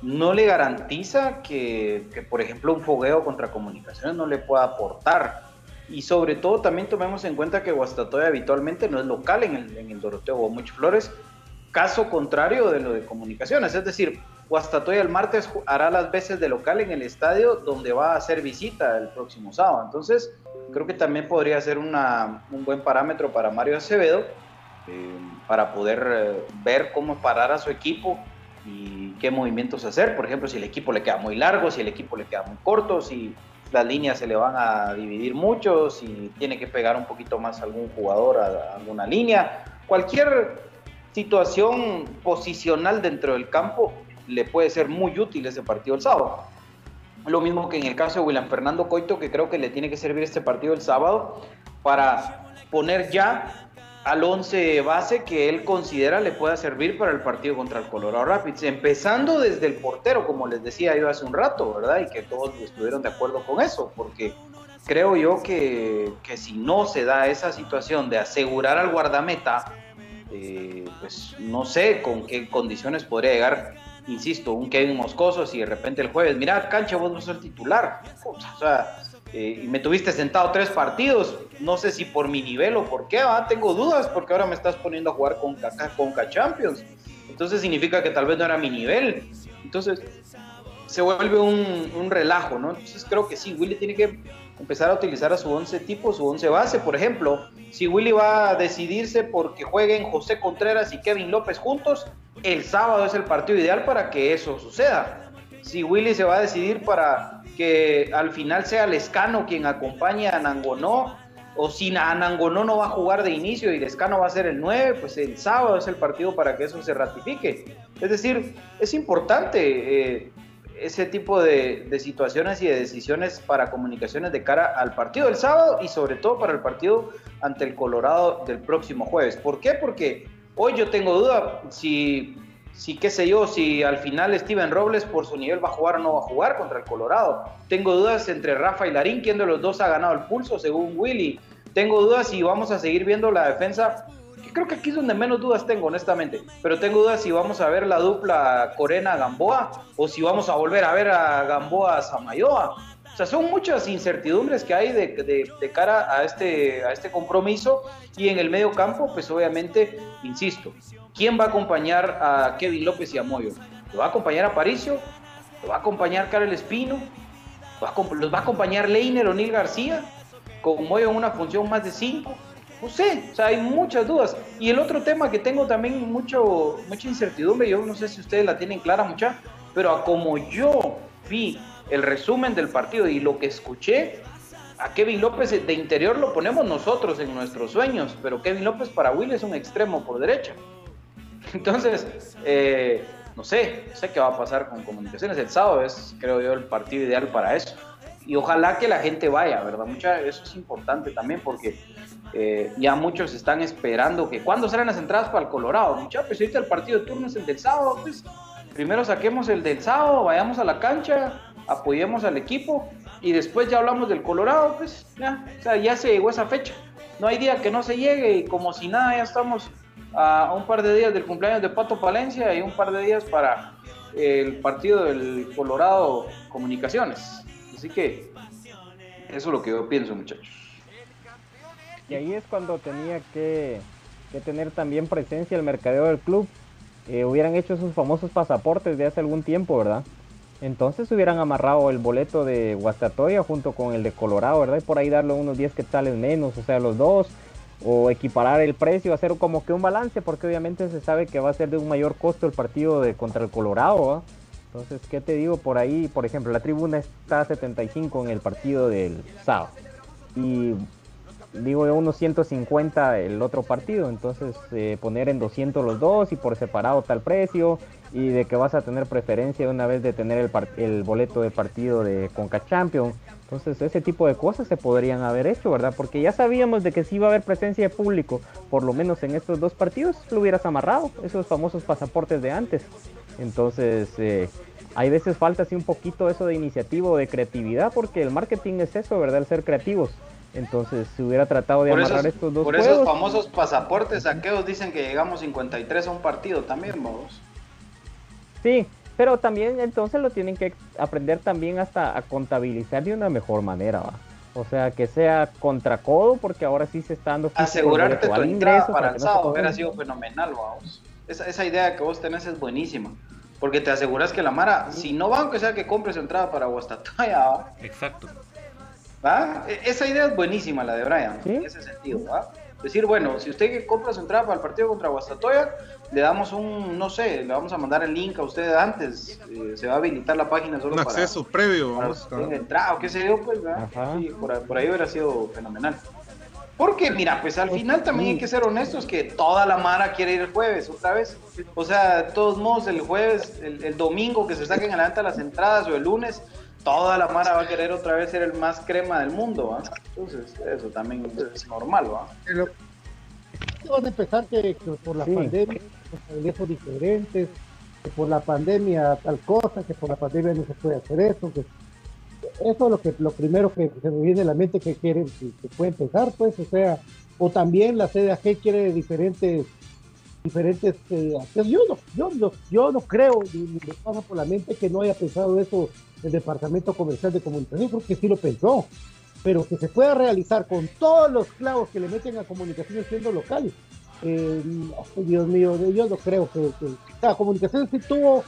no le garantiza que, que, por ejemplo, un fogueo contra comunicaciones no le pueda aportar. Y sobre todo también tomemos en cuenta que Guastatoya habitualmente no es local en el, en el Doroteo Muchas Flores, caso contrario de lo de comunicaciones. Es decir, Guastatoya el martes hará las veces de local en el estadio donde va a hacer visita el próximo sábado. Entonces, creo que también podría ser una, un buen parámetro para Mario Acevedo eh, para poder eh, ver cómo parar a su equipo y qué movimientos hacer. Por ejemplo, si el equipo le queda muy largo, si el equipo le queda muy corto, si las líneas se le van a dividir mucho, si tiene que pegar un poquito más algún jugador a alguna línea. Cualquier situación posicional dentro del campo le puede ser muy útil ese partido el sábado. Lo mismo que en el caso de William Fernando Coito, que creo que le tiene que servir este partido el sábado para poner ya al 11 base que él considera le pueda servir para el partido contra el Colorado Rapids, empezando desde el portero, como les decía yo hace un rato, ¿verdad? Y que todos estuvieron de acuerdo con eso, porque creo yo que, que si no se da esa situación de asegurar al guardameta, eh, pues no sé con qué condiciones podría llegar insisto, un Kevin Moscoso, si de repente el jueves, mira, cancha, vos no sos el titular. o sea, eh, y me tuviste sentado tres partidos, no sé si por mi nivel o por qué, ah, tengo dudas, porque ahora me estás poniendo a jugar con Conca Champions. Entonces significa que tal vez no era mi nivel. Entonces se vuelve un, un relajo, ¿no? Entonces creo que sí, Willy tiene que empezar a utilizar a su 11 tipo, su 11 base. Por ejemplo, si Willy va a decidirse porque jueguen José Contreras y Kevin López juntos, el sábado es el partido ideal para que eso suceda. Si Willy se va a decidir para que al final sea Lescano quien acompañe a Nangonó, o si Nangonó no va a jugar de inicio y Lescano va a ser el 9, pues el sábado es el partido para que eso se ratifique. Es decir, es importante eh, ese tipo de, de, situaciones y de decisiones para comunicaciones de cara al partido del sábado y sobre todo para el partido ante el Colorado del próximo jueves. ¿Por qué? Porque hoy yo tengo duda si, si qué sé yo, si al final Steven Robles por su nivel va a jugar o no va a jugar contra el Colorado. Tengo dudas entre Rafa y Larín, quién de los dos ha ganado el pulso según Willy. Tengo dudas si vamos a seguir viendo la defensa creo que aquí es donde menos dudas tengo, honestamente. Pero tengo dudas si vamos a ver la dupla Corena-Gamboa o si vamos a volver a ver a Gamboa-Samayoa. O sea, son muchas incertidumbres que hay de, de, cara a este, a este compromiso. Y en el medio campo, pues obviamente, insisto, ¿quién va a acompañar a Kevin López y a Moyo? ¿Lo va a acompañar a Paricio? ¿Lo va a acompañar Karel Espino? ¿Los va a acompañar Leiner o Nil García? Con Moyo en una función más de cinco no sé, o sea, hay muchas dudas. Y el otro tema que tengo también mucho, mucha incertidumbre, yo no sé si ustedes la tienen clara mucha, pero como yo vi el resumen del partido y lo que escuché, a Kevin López de interior lo ponemos nosotros en nuestros sueños, pero Kevin López para Will es un extremo por derecha. [laughs] Entonces, eh, no sé, no sé qué va a pasar con comunicaciones. El sábado es, creo yo, el partido ideal para eso. y ojalá que la gente vaya, ¿verdad? Mucha, eso es importante también porque eh, ya muchos están esperando que cuando salen las entradas para el Colorado, muchachos, pues ahorita el partido de turno es el del sábado, pues primero saquemos el del sábado, vayamos a la cancha, apoyemos al equipo y después ya hablamos del Colorado, pues ya, o sea, ya se llegó esa fecha. No hay día que no se llegue y como si nada, ya estamos a un par de días del cumpleaños de Pato Palencia y un par de días para el partido del Colorado Comunicaciones. Así que eso es lo que yo pienso, muchachos. Y ahí es cuando tenía que, que tener también presencia el mercadeo del club. Eh, hubieran hecho sus famosos pasaportes de hace algún tiempo, ¿verdad? Entonces hubieran amarrado el boleto de Guastatoya junto con el de Colorado, ¿verdad? Y por ahí darle unos 10 quetzales menos, o sea, los dos, o equiparar el precio, hacer como que un balance, porque obviamente se sabe que va a ser de un mayor costo el partido de contra el Colorado. Entonces, ¿qué te digo? Por ahí, por ejemplo, la tribuna está a 75 en el partido del sábado. Y digo yo unos 150 el otro partido, entonces eh, poner en 200 los dos y por separado tal precio y de que vas a tener preferencia una vez de tener el, el boleto de partido de Conca Champion. Entonces ese tipo de cosas se podrían haber hecho, ¿verdad? Porque ya sabíamos de que si iba a haber presencia de público, por lo menos en estos dos partidos, lo hubieras amarrado, esos famosos pasaportes de antes. Entonces, eh, hay veces falta así un poquito eso de iniciativa o de creatividad, porque el marketing es eso, ¿verdad? El ser creativos. Entonces, si hubiera tratado de amarrar estos dos Por esos famosos pasaportes saqueos dicen que llegamos 53 a un partido también, vamos. Sí, pero también entonces lo tienen que aprender también hasta a contabilizar de una mejor manera, ¿va? O sea, que sea contra codo, porque ahora sí se está dando... Asegurarte tu entrada para el sábado hubiera sido fenomenal, vamos. Esa, esa idea que vos tenés es buenísima. Porque te aseguras que la Mara, si no va, aunque sea que compre su entrada para Guastatoya, Exacto. ¿Va? E, esa idea es buenísima, la de Brian, en ese sentido, ¿va? Decir, bueno, si usted compra su entrada para el partido contra Guastatoya, le damos un, no sé, le vamos a mandar el link a usted antes, eh, se va a habilitar la página solo Un para... acceso previo, para vamos. tenga entrada o qué sé yo, pues, ¿verdad? Sí, por, por ahí hubiera sido fenomenal. Porque, mira, pues al final también hay que ser honestos que toda la Mara quiere ir el jueves, otra vez. O sea, de todos modos, el jueves, el, el domingo que se saquen a la venta las entradas o el lunes, toda la Mara va a querer otra vez ser el más crema del mundo, ¿va? Entonces, eso también es normal, ¿va? van a empezar que, que por la Sí. pandemia, los teléfonos diferentes, que por la pandemia tal cosa, que por la pandemia no se puede hacer eso, que eso es lo que lo primero que se me viene a la mente que quieren, que, que pueden pensar, pues, o sea, o también la CDAG quiere diferentes diferentes eh, yo no, yo no, yo no creo ni, ni me pasa por la mente que no haya pensado eso el departamento comercial de comunicación, creo que sí lo pensó, pero que se pueda realizar con todos los clavos que le meten a comunicación siendo local. Eh, Dios mío, yo no creo que, que la comunicación sí tuvo,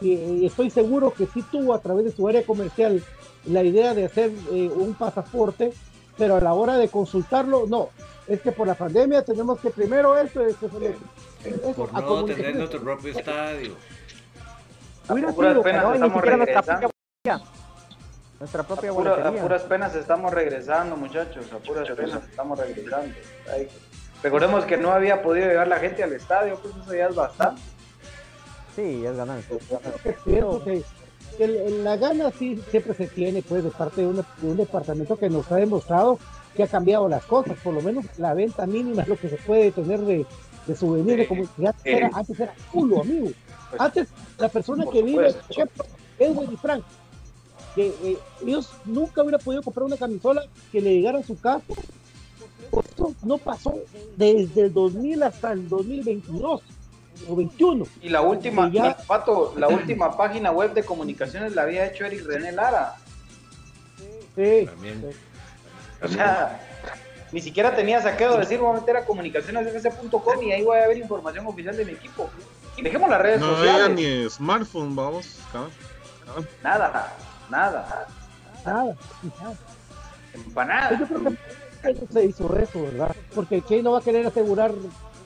y, estoy seguro que sí tuvo a través de su área comercial la idea de hacer eh, un pasaporte, pero a la hora de consultarlo, no. Es que por la pandemia tenemos que primero esto, esto, esto, esto. Por no tener nuestro propio estadio. Hubiera sido, pero ni estamos siquiera regresando. Nuestra propia A, pura- a puras penas estamos regresando, muchachos. A puras penas estamos regresando. Ay, Recordemos que no había podido llegar la gente al estadio, pues eso ya es bastante. Sí, ya es ganancia. el- la gana sí siempre se tiene pues de parte de, una- de un departamento que nos ha demostrado que ha cambiado las cosas, por lo menos la venta mínima es lo que se puede tener de, de souvenirs, como que antes era, antes era culo, amigo. Antes la persona que vive, por ejemplo, Edwin y Frank, que eh, ellos nunca hubieran podido comprar una camisola que le llegara a su casa. Esto no pasó desde el 2000 hasta el 2022 o 21. Y la última, ya- la- Pato, la última página web de comunicaciones la había hecho Eric René Lara. Sí. También. O sea, ni siquiera tenía saqueo de decir, voy a meter a comunicacionesfc.com y ahí voy a ver información oficial de mi equipo. Y dejemos las redes No sociales. ni smartphone, vamos. cabal, cabal. Nada, nada. Nada, nada. Empanada. Yo creo que eso se hizo eso, ¿verdad? Porque ¿quién no va a querer asegurar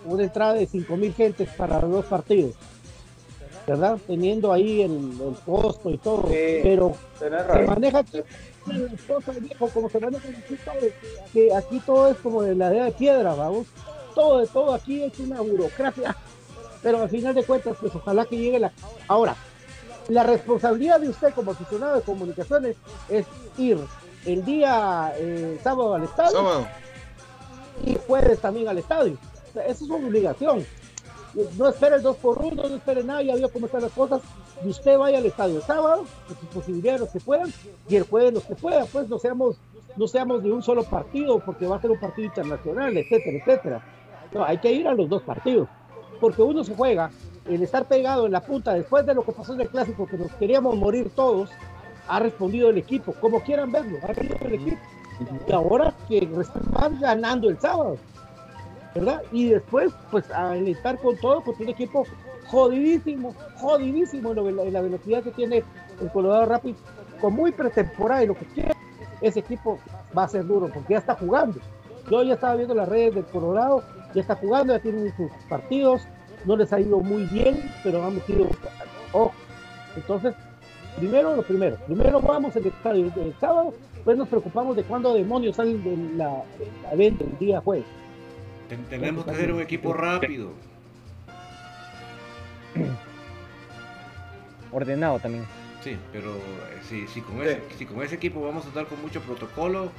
una entrada de 5.000 gentes para dos partidos? ¿Verdad? Teniendo ahí el, el costo y todo. Sí, pero se maneja las cosas, viejo, como se maneja aquí todo, que aquí todo es como de la idea de piedra, vamos. Todo de todo aquí es una burocracia. Pero al final de cuentas, pues ojalá que llegue la... Ahora, La responsabilidad de usted como aficionado de comunicaciones es ir el día eh, sábado al estadio Sábado. y jueves también al estadio. O sea, eso es una obligación. No espere el 2 por 1 no espere nada, ya vio cómo están las cosas. Y usted vaya al estadio el sábado, con sus posibilidades los que puedan, y el jueves los que puedan, pues no seamos, no seamos de un solo partido, porque va a ser un partido internacional, etcétera, etcétera. No, hay que ir a los dos partidos, porque uno se juega, el estar pegado en la punta después de lo que pasó en el clásico, que nos queríamos morir todos, ha respondido el equipo, como quieran verlo, ha respondido el equipo. Y ahora que van ganando el sábado, ¿verdad? Y después, pues, a estar con todo, contra un equipo jodidísimo, jodidísimo en, la, en la velocidad que tiene el Colorado Rapids, con muy pretemporada y lo que quiera, ese equipo va a ser duro, porque ya está jugando. Yo ya estaba viendo las redes del Colorado, ya está jugando, ya tienen sus partidos, no les ha ido muy bien, pero han metido ojo. Entonces, primero lo primero, primero vamos al estadio el sábado, pues nos preocupamos de cuándo demonios salen de la, la venta el día jueves. Ten- tenemos que ser un equipo rápido. [clears throat] Ordenado también. Sí, pero eh, si, si, con ese, si con ese equipo vamos a estar con mucho protocolo,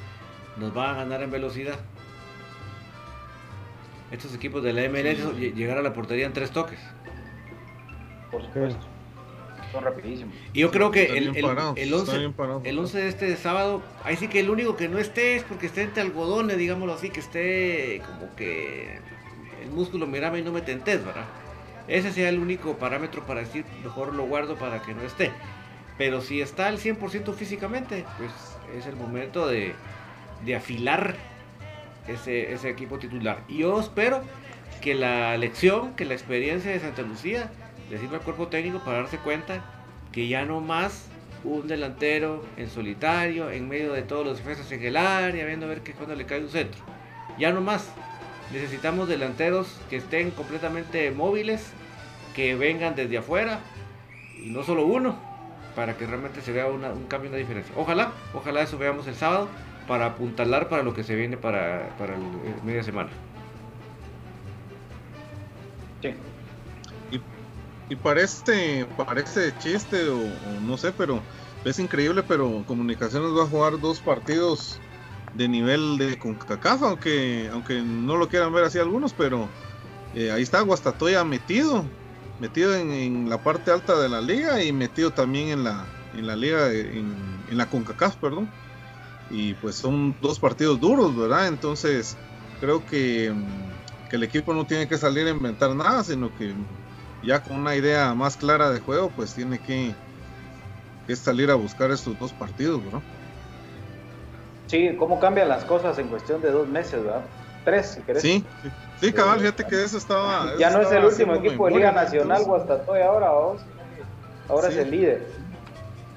nos van a ganar en velocidad. Estos equipos de la MLS lle- llegar a la portería en tres toques. Por supuesto. Son rapidísimos. Y yo creo que el, el, parados, el están 11, bien parados. el 11 de este sábado, ahí sí que el único que no esté es porque esté entre algodones, digámoslo así, que esté como que el músculo mirame y no me tentes, ¿verdad? Ese sea el único parámetro para decir, mejor lo guardo para que no esté. Pero si está al 100% físicamente, pues es el momento de, de afilar ese, ese equipo titular. Y yo espero que la lección, que la experiencia de Santa Lucía le sirva al cuerpo técnico para darse cuenta que ya no más un delantero en solitario, en medio de todos los defensas en el área, viendo a ver qué cuando le cae un centro. Ya no más. Necesitamos delanteros que estén completamente móviles, que vengan desde afuera, y no solo uno, para que realmente se vea una- un cambio, una diferencia. Ojalá, ojalá eso veamos el sábado para apuntalar para lo que se viene para, para el, eh, media semana. Sí. Y parece, parece chiste o, o no sé, pero es increíble, pero Comunicaciones va a jugar dos partidos de nivel de CONCACAF, aunque, aunque no lo quieran ver así algunos, pero eh, ahí está Guastatoya metido, metido en, en la parte alta de la liga y metido también en la, en la liga, de- en, en la CONCACAF, perdón. Y pues son dos partidos duros, ¿verdad? Entonces creo que, mm, que el equipo no tiene que salir a inventar nada, sino que ya con una idea más clara de juego, pues tiene que, que salir a buscar estos dos partidos, ¿no? Sí, cómo cambian las cosas en cuestión de dos meses, ¿verdad? Tres, si querés. Sí, sí, sí, cabal, fíjate que eso estaba. [laughs] Ya no es el último equipo de Liga Nacional, Guastatoya ahora, vamos. Ahora Sí. es el líder.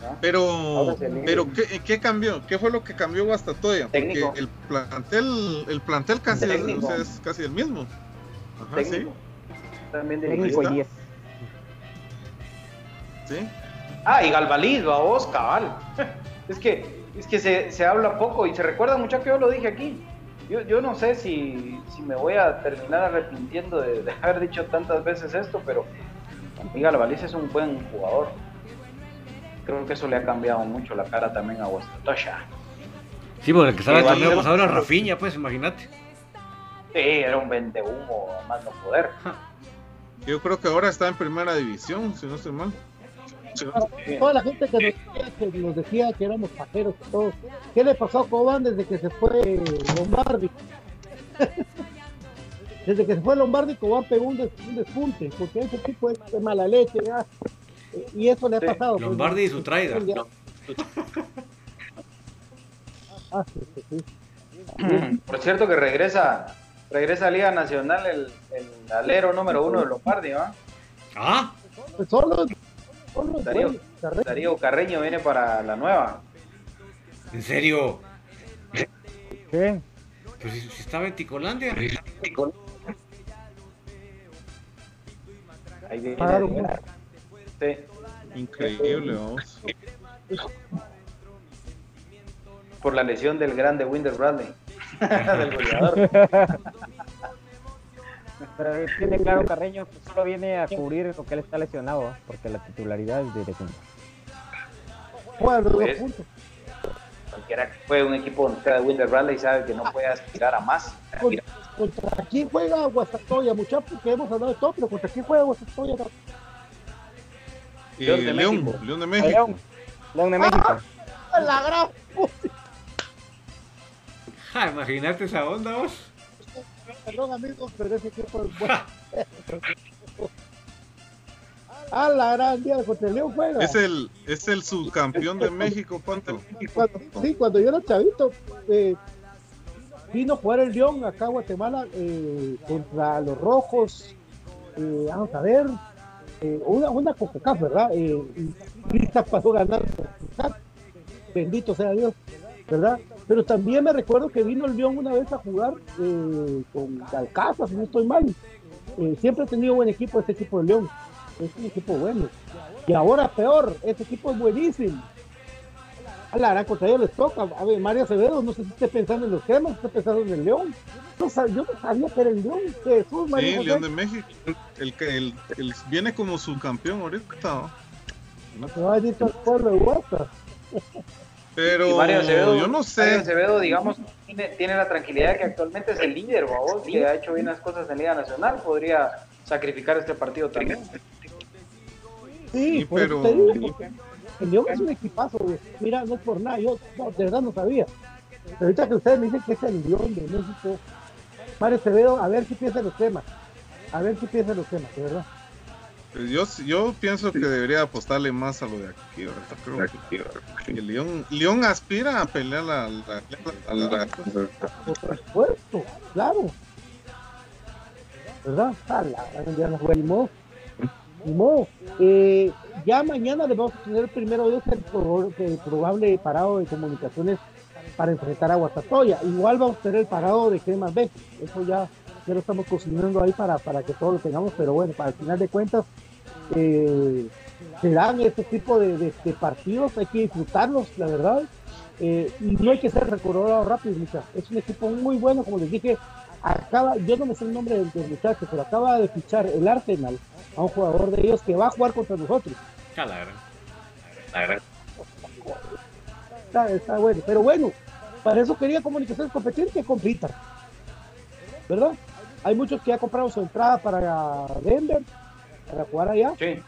¿Ah? Pero, pero ¿qué, qué cambió? ¿Qué fue lo que cambió Guastatoya? Porque el plantel, el plantel casi es, Técnico. o sea, es casi el mismo. Ajá, sí. También Ahí Técnico está. y 10. sí. Ah, y Galvaliz, vos, cabal. [laughs] Es que, es que se, se habla poco y se recuerda mucho que yo lo dije aquí. Yo, yo no sé si, si me voy a terminar arrepintiendo de, de [laughs] haber dicho tantas veces esto, pero mí Galvaliz es un buen jugador. Creo que eso le ha cambiado mucho la cara también a Guastatoya. Sí, porque el que estaba el torneo pasado era Rafinha, pues imagínate. Sí, era un vende humo, más no poder. Yo creo que ahora está en primera división, si no estoy mal. Toda la gente que nos, decía que nos decía que éramos pajeros y todo. ¿Qué le pasó a Cobán desde que se fue Lombardi? [laughs] desde que se fue Lombardi, Cobán pegó un, des- un despunte, porque ese tipo es de mala leche, ¿verdad? Y eso le ha Sí, pasado. pues, Lombardi y su traida. Ah, sí, sí, sí. [clears throat] Por cierto que regresa, regresa a Liga Nacional el, el alero número uno de Lombardi, ¿va? Ah, Pues solo, solo Darío. Darío Carreño viene para la nueva. en serio. ¿Qué? Pues si, si estaba en Ticolandia. Ahí viene. Claro. Sí. Increíble, vamos. [laughs] por la lesión del grande Winder Bradley, [laughs] del goleador. Pero tiene claro Carreño que solo viene a cubrir lo que él está lesionado, porque la titularidad es de Pues, puntos. Cualquiera que fue un equipo donde está Winder Bradley sabe que no puede aspirar a más. Con- ¿Contra quién juega Guastatoya, muchachos? Que hemos hablado de todo, pero ¿contra quién juega Guastatoya? Y León de León, México. León de México. León, León de México. ¡Ah, la gran puta! Ja, imagínate esa onda vos. Perdón, amigos, pero ese equipo es bueno. [laughs] ¡Ah, la gran día! Contra el León juega. Es el, es el subcampeón de México, ¿cuánto? Cuando, sí, cuando yo era chavito, eh, vino a jugar el León acá a Guatemala eh, contra los Rojos. eh, vamos a ver, eh, una, una ¿verdad? Eh, lista [laughs] pasó ganando. CONCACAF. Bendito sea Dios, ¿verdad? Pero también me recuerdo que vino el León una vez a jugar eh, con Alcázar, si no estoy mal. Eh, siempre he tenido buen equipo este equipo de León. Es un equipo bueno. Y ahora peor, este equipo es buenísimo. A la gran contra les toca. A ver, Mario Acevedo, no sé si esté pensando en los temas, esté pensando en el León. No yo no sabía que era el León. Jesús, Mario Sí. León de México. El que el, el- viene como subcampeón ahorita. ¿no? Se va a el pueblo de Huerta. Pero Y Mario Acevedo, yo no Mario sé. Acevedo, digamos, tiene, tiene la tranquilidad de que actualmente es el líder, babos, que ha hecho bien las cosas en Liga Nacional. Podría sacrificar este partido también. Sí, pero- digo, el León es un equipazo, güey. Mira, no es por nada, yo no, de verdad no sabía. Pero ahorita que ustedes me dicen que es el León de México, Mario Acevedo, a ver si piensa en los temas. A ver si piensa en los temas, de verdad. Yo, yo pienso que debería apostarle más a lo de aquí. creo que el León, León aspira a pelear la, la, a la- Por supuesto, claro. ¿Verdad? Ah, la- ya no fue ni modo. Ni modo. Eh, ya mañana le vamos a tener primero Dios el, pro- el probable parado de comunicaciones para enfrentar a Guatatoya. Igual vamos a tener el parado de Cremas B. Eso ya, ya lo estamos cocinando ahí para, para que todos lo tengamos, pero bueno, para el final de cuentas, eh, se dan este tipo de, de- de partidos, hay que disfrutarlos, la verdad. Eh, y no hay que ser recordado rápido, muchachos. Es un equipo muy bueno, como les dije. Acaba, yo no me sé el nombre del, del muchacho, pero acaba de fichar el Arsenal a un jugador de ellos que va a jugar contra nosotros. Ja, la gran. La verdad. Está, está bueno, pero bueno, para eso quería comunicaciones competir, que compitan. ¿Verdad? Hay muchos que ya compraron su entrada para Denver, para jugar allá. Sí.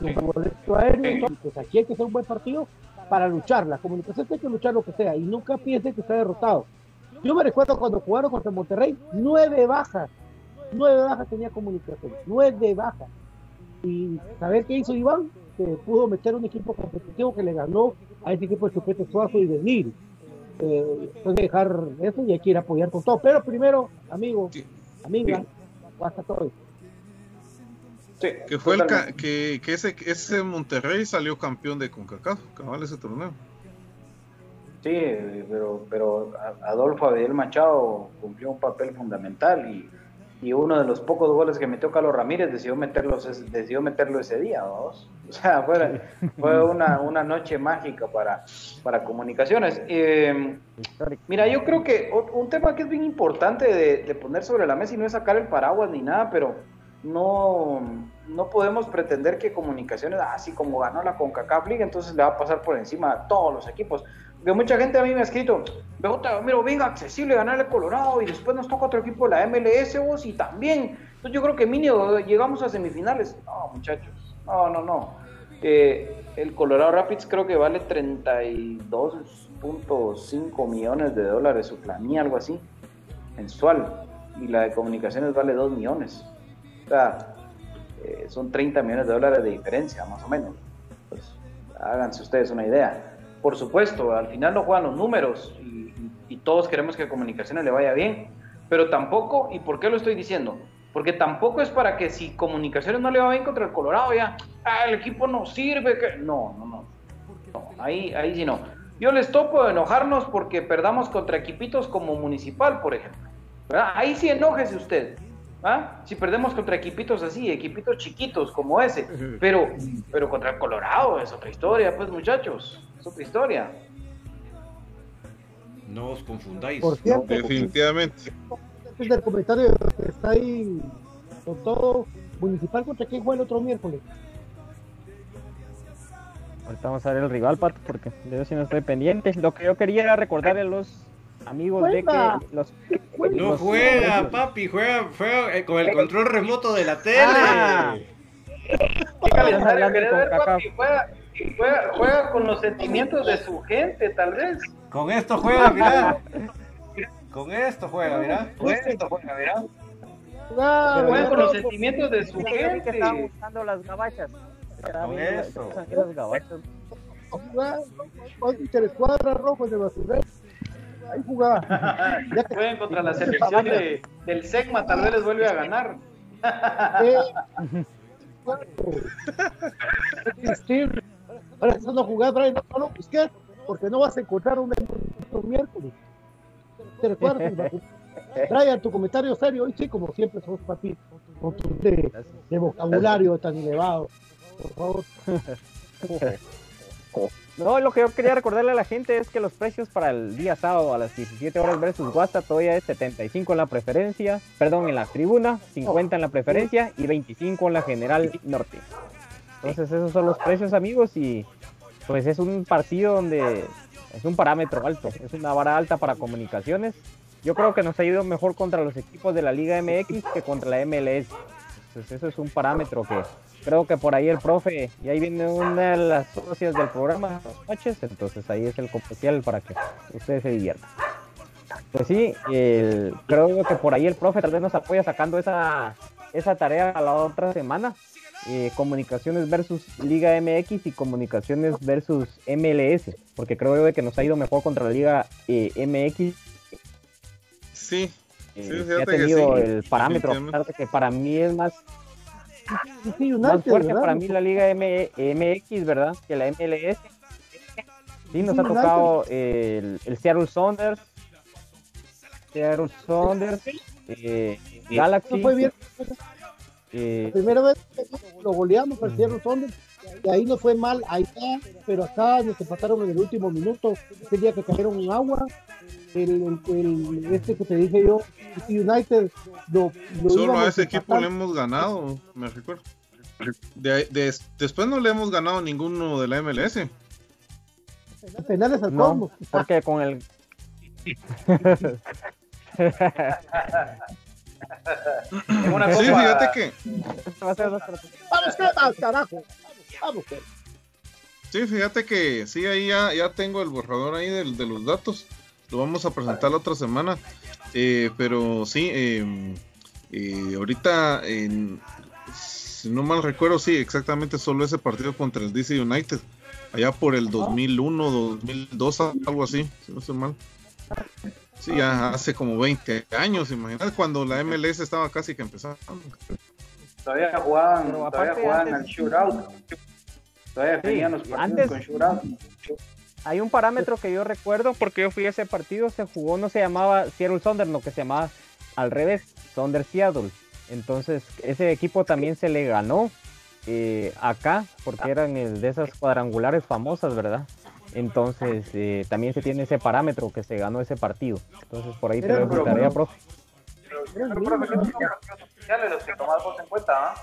boleto aéreo, entonces, pues aquí hay que hacer un buen partido para luchar. La comunicación tiene que luchar lo que sea y nunca piense que está derrotado. Yo me recuerdo cuando jugaron contra Monterrey, nueve bajas. Nueve bajas tenía comunicación, nueve bajas. Y saber qué hizo Iván, que pudo meter un equipo competitivo que le ganó a ese equipo de Chupete Suazo y de Nil. Eh, dejar eso y hay que ir a apoyar con todo. Pero primero, amigo, amiga, hasta todo. Sí, que fue el ca- que, que ese, ese Monterrey salió campeón de CONCACAF, cabal ese torneo. Sí, pero, pero Adolfo Abdiel Machado cumplió un papel fundamental y, y uno de los pocos goles que metió Carlos Ramírez decidió meterlos decidió meterlo ese día, ¿vamos? [laughs] O sea, fue, fue una, una noche mágica para, para comunicaciones. Eh, mira, yo creo que un tema que es bien importante de, de poner sobre la mesa y no es sacar el paraguas ni nada, pero no, no podemos pretender que comunicaciones, así como ganó la CONCACAF League, entonces le va a pasar por encima a todos los equipos. Que mucha gente a mí me ha escrito, BJ, mira, venga, accesible ganarle Colorado y después nos toca otro equipo de la MLS vos y también. Entonces yo creo que mínimo llegamos a semifinales. No, muchachos, no, no, no. Eh, el Colorado Rapids creo que vale 32.5 millones de dólares su planilla, algo así, mensual. Y la de comunicaciones vale 2 millones. O sea, eh, son 30 millones de dólares de diferencia, más o menos. Pues háganse ustedes una idea. Por supuesto, al final no juegan los números y, todos queremos que a comunicaciones le vaya bien, pero tampoco, ¿y por qué lo estoy diciendo? Porque tampoco es para que si comunicaciones no le va bien contra el Colorado, ya, ah, el equipo no sirve. Que... No, no, no. No, ahí, ahí sí no. Yo les topo enojarnos porque perdamos contra equipitos como Municipal, por ejemplo. ¿verdad? Ahí sí enójese usted. ¿ah? Si perdemos contra equipitos así, equipitos chiquitos como ese. Pero, pero contra el Colorado es otra historia, pues muchachos. Es otra historia. No os confundáis. Por cierto, Definitivamente. antes del comentario que está ahí con todo, Municipal contra quién juega el otro miércoles. Ahorita vamos a ver el rival, Pato, porque de eso sí no estoy pendiente. Lo que yo quería era recordarle a los amigos de Juega. que los... No los- juega, papi, juega, juega eh, con el control remoto de la tele. Ah. ¿Qué calendario hablando querés con ver, Kaká. papi? Juega, juega, juega con los sentimientos de su gente, tal vez. Con esto juega, mira. [laughs] Con esto juega, mira. Con esto juega, mira. Ah, Juega con los sentimientos de su vi que estaban gente. usando las gabachas. Con eso. las- gabachas. interescuadra rojo de basurero. Ahí jugaba. [laughs] Ya que Jueguen contra la [laughs] selección de, del SEGMA, tal vez les vuelve a ganar. Ahora estás a jugar, Brian, no, no lo busques, porque no vas a encontrar un un miércoles. ¿Te recuerdas? [laughs] Brian, tu comentario serio, hoy sí, como siempre, sos papi, con tu de, de vocabulario tan elevado. Por favor. [laughs] No, lo que yo quería recordarle a la gente es que los precios para el día sábado a las 17 horas versus Guasta todavía es 75 en la preferencia, perdón, en la tribuna, 50 en la preferencia y 25 en la general norte. Entonces esos son los precios amigos y pues es un partido donde es un parámetro alto, es una vara alta para comunicaciones. Yo creo que nos ha ido mejor contra los equipos de la Liga MX que contra la MLS. Entonces eso es un parámetro que creo que por ahí el profe, y ahí viene una de las socias del programa las noches, entonces ahí es el comercial para que ustedes se diviertan. Pues sí, el- creo que por ahí el profe tal vez nos apoya sacando esa, esa tarea a la otra semana. Eh, comunicaciones versus Liga MX y comunicaciones versus MLS, porque creo yo de que nos ha ido mejor contra la Liga eh, MX. Sí, eh, Sí, que ha que tenido sí, el parámetro, que para mí es más Sí, más fuerte ¿verdad? para mí la Liga M- MX, ¿verdad? Que la MLS. Sí, nos Sí, ha tocado el, el Seattle Saunders. Seattle Saunders. eh, Galaxy. No fue bien. Eh, La primera vez que lo goleamos al Cierro Saunders, y ahí no fue mal allá, pero acá nos empataron en el último minuto, ese día que cayeron en agua. El, el, el- este que te dije yo, United, lo, lo Solo a ese equipo le hemos ganado, me recuerdo. De- de- después no le hemos ganado ninguno de la MLS. penales al no, porque con el. [laughs] [laughs] En una Sí, copa- fíjate que, Vamos, Crema, carajo. Vamos, Crema. sí, fíjate que sí, ahí ya, ya tengo el borrador ahí del- de, los datos. Lo vamos a presentar la otra semana. Eh, pero sí, eh, eh, ahorita, en- si no mal recuerdo, sí, exactamente solo ese partido contra el DC United. Allá por el 2001, 2002, algo así, si no estoy mal. Sí, ya hace como 20 años, imagínate, cuando la MLS estaba casi que empezando. Todavía jugaban, todavía jugaban antes- al shootout. Todavía Sí, tenían los partidos antes- con shootout. Hay un parámetro que yo recuerdo porque yo fui a ese partido, se jugó, no se llamaba Seattle Saunders, no que se llamaba al revés, Saunders Seattle. Entonces, ese equipo también se le ganó eh, acá, porque eran el de esas cuadrangulares famosas, ¿verdad? Entonces, eh, también se tiene ese parámetro que se ganó ese partido. Entonces, por ahí te un preguntaría, programa. profe. Pero, pero, ¿qué son los partidos oficiales los que tomás vos en cuenta.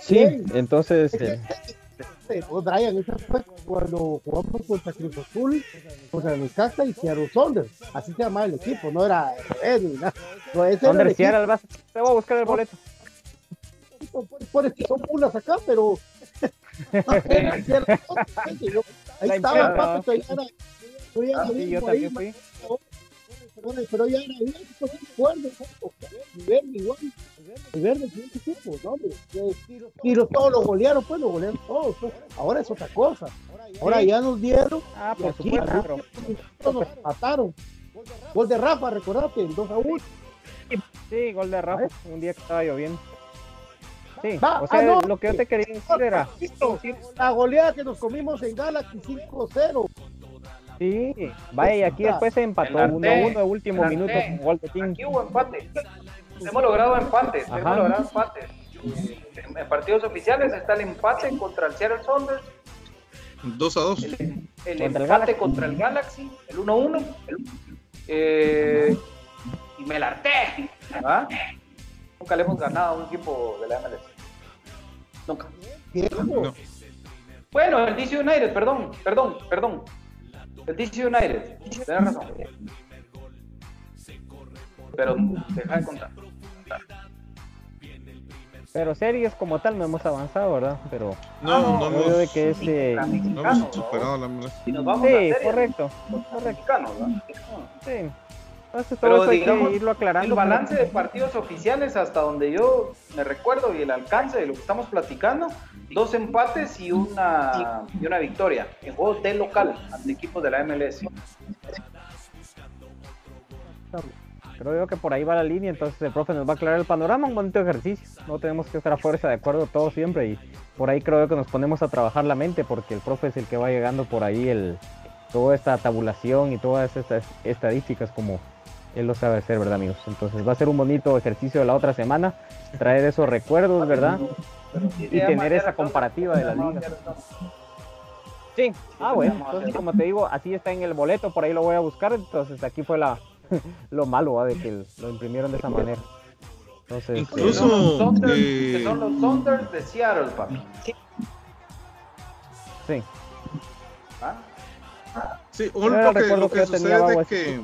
Sí, entonces, Es que- eh, Eh, oh, Brian, eso fue cuando jugamos contra Cruz Azul, contra Necaxa y Seattle Saunders. Así se llamaba el equipo, no era ni nada. No, ese Saunders. Seattle, vas- te voy a buscar el boleto. Por eso son pulas acá, pero. [laughs] [laughs] Ahí La estaba, imprenta. papi, todavía era. todavía Ah, sí, yo mismo ahí, también fui. perdón, pero ya era bien, pues, ¿no? verde igual, verde un equipo, ¿no? hombre? Eh, Y los, todos los golearon, pues, los golearon todos, pues. Ahora es otra cosa. Ahora ya nos dieron, Ah, por aquí supuesto, pero nos mataron. Gol de Rafa, recordate, el 2 a 1. Sí, gol de Rafa, un día que estaba lloviendo. Sí, Va, o sea, ah, no. lo que yo te quería decir era, La goleada que nos comimos en Galaxy 5-0. sí, vaya, y aquí después se empató El 1-1 Arte, de último minuto gol de. Aquí hubo empate. Hemos logrado empates, Ajá. hemos logrado empates. En, en partidos oficiales está el empate contra el Seattle Saunders, 2 a 2. el Contra empate contra el Galaxy, el 1-1. el- eh, y me la harté. ¿ah? Nunca le hemos ganado a un equipo de la MLS. Nunca. No. Bueno, el DC United, perdón, perdón, perdón. El DC United, tenés razón. Pero deja de contar. Pero series como tal no hemos avanzado, ¿verdad? Pero No, no, no, de que este... no hemos superado la a Sí, correcto. ¿verdad? Sí. Entonces todo Pero eso hay digamos, que irlo aclarando. el balance de partidos oficiales hasta donde yo me recuerdo y el alcance de lo que estamos platicando, dos empates y una y una victoria en juegos de local ante equipos de la MLS. Creo yo que por ahí va la línea, entonces el profe nos va a aclarar el panorama, un bonito ejercicio. No tenemos que estar a fuerza de acuerdo todos siempre y por ahí creo yo que nos ponemos a trabajar la mente porque el profe es el que va llegando por ahí el toda esta tabulación y todas estas estadísticas como él lo sabe hacer, ¿verdad amigos? Entonces va a ser un bonito ejercicio de la otra semana, traer esos recuerdos, ¿verdad? Y tener esa comparativa de las ligas. Sí, ah bueno, entonces como te digo, así está en el boleto, por ahí lo voy a buscar, entonces aquí fue la [laughs] lo malo ¿va? de que lo imprimieron de esa manera. Entonces, Incluso, Que son los Thunders- eh, que son los Thunders de Seattle, papi. sí. ¿Ah? Sí, Yo un- era lo que, recuerdo lo que que sucede es que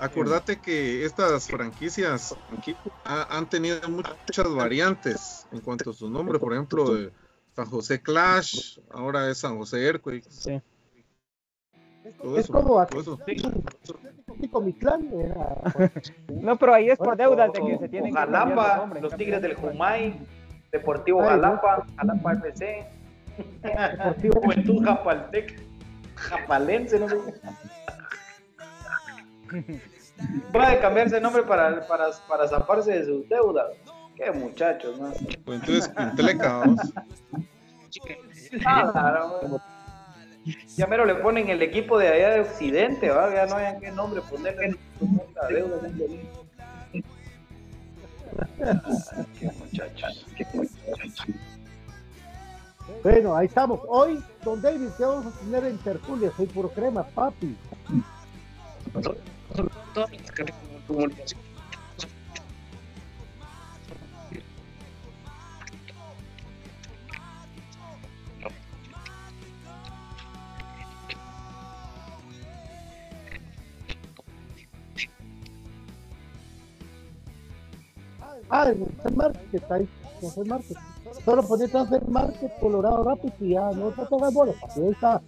acordate que estas franquicias ha- han tenido muchas variantes en cuanto a su nombre, por ejemplo, de San José Clash, ahora es San José Earthquake. Sí. Todo Es eso, como todo eso. aquí mi clan era. No, pero ahí es por deudas de que se tienen Jalapa, los Tigres del Jumay, Deportivo Ay, Jalapa, Jalapa FC, Deportivo. [laughs] Juventud Japaltec, Japalense, no sé. [laughs] Va a cambiarse de nombre para, para, para zafarse de sus deudas. Qué muchachos, ¿no? Pues entonces. Claro, güey. Ya mero le ponen el equipo de allá de Occidente, ¿va? Ya no hayan qué nombre ponerle la deuda. Qué muchachos. Qué muchachos. Bueno, ahí estamos. Hoy, don David, ¿qué vamos a tener en tertulia? Soy puro crema, papi. Ah, Transfer Market está ahí. Transfer Market. Solo poner Transfer Market, Colorado Rapids y ya no te toca bola. papi. Ahí está.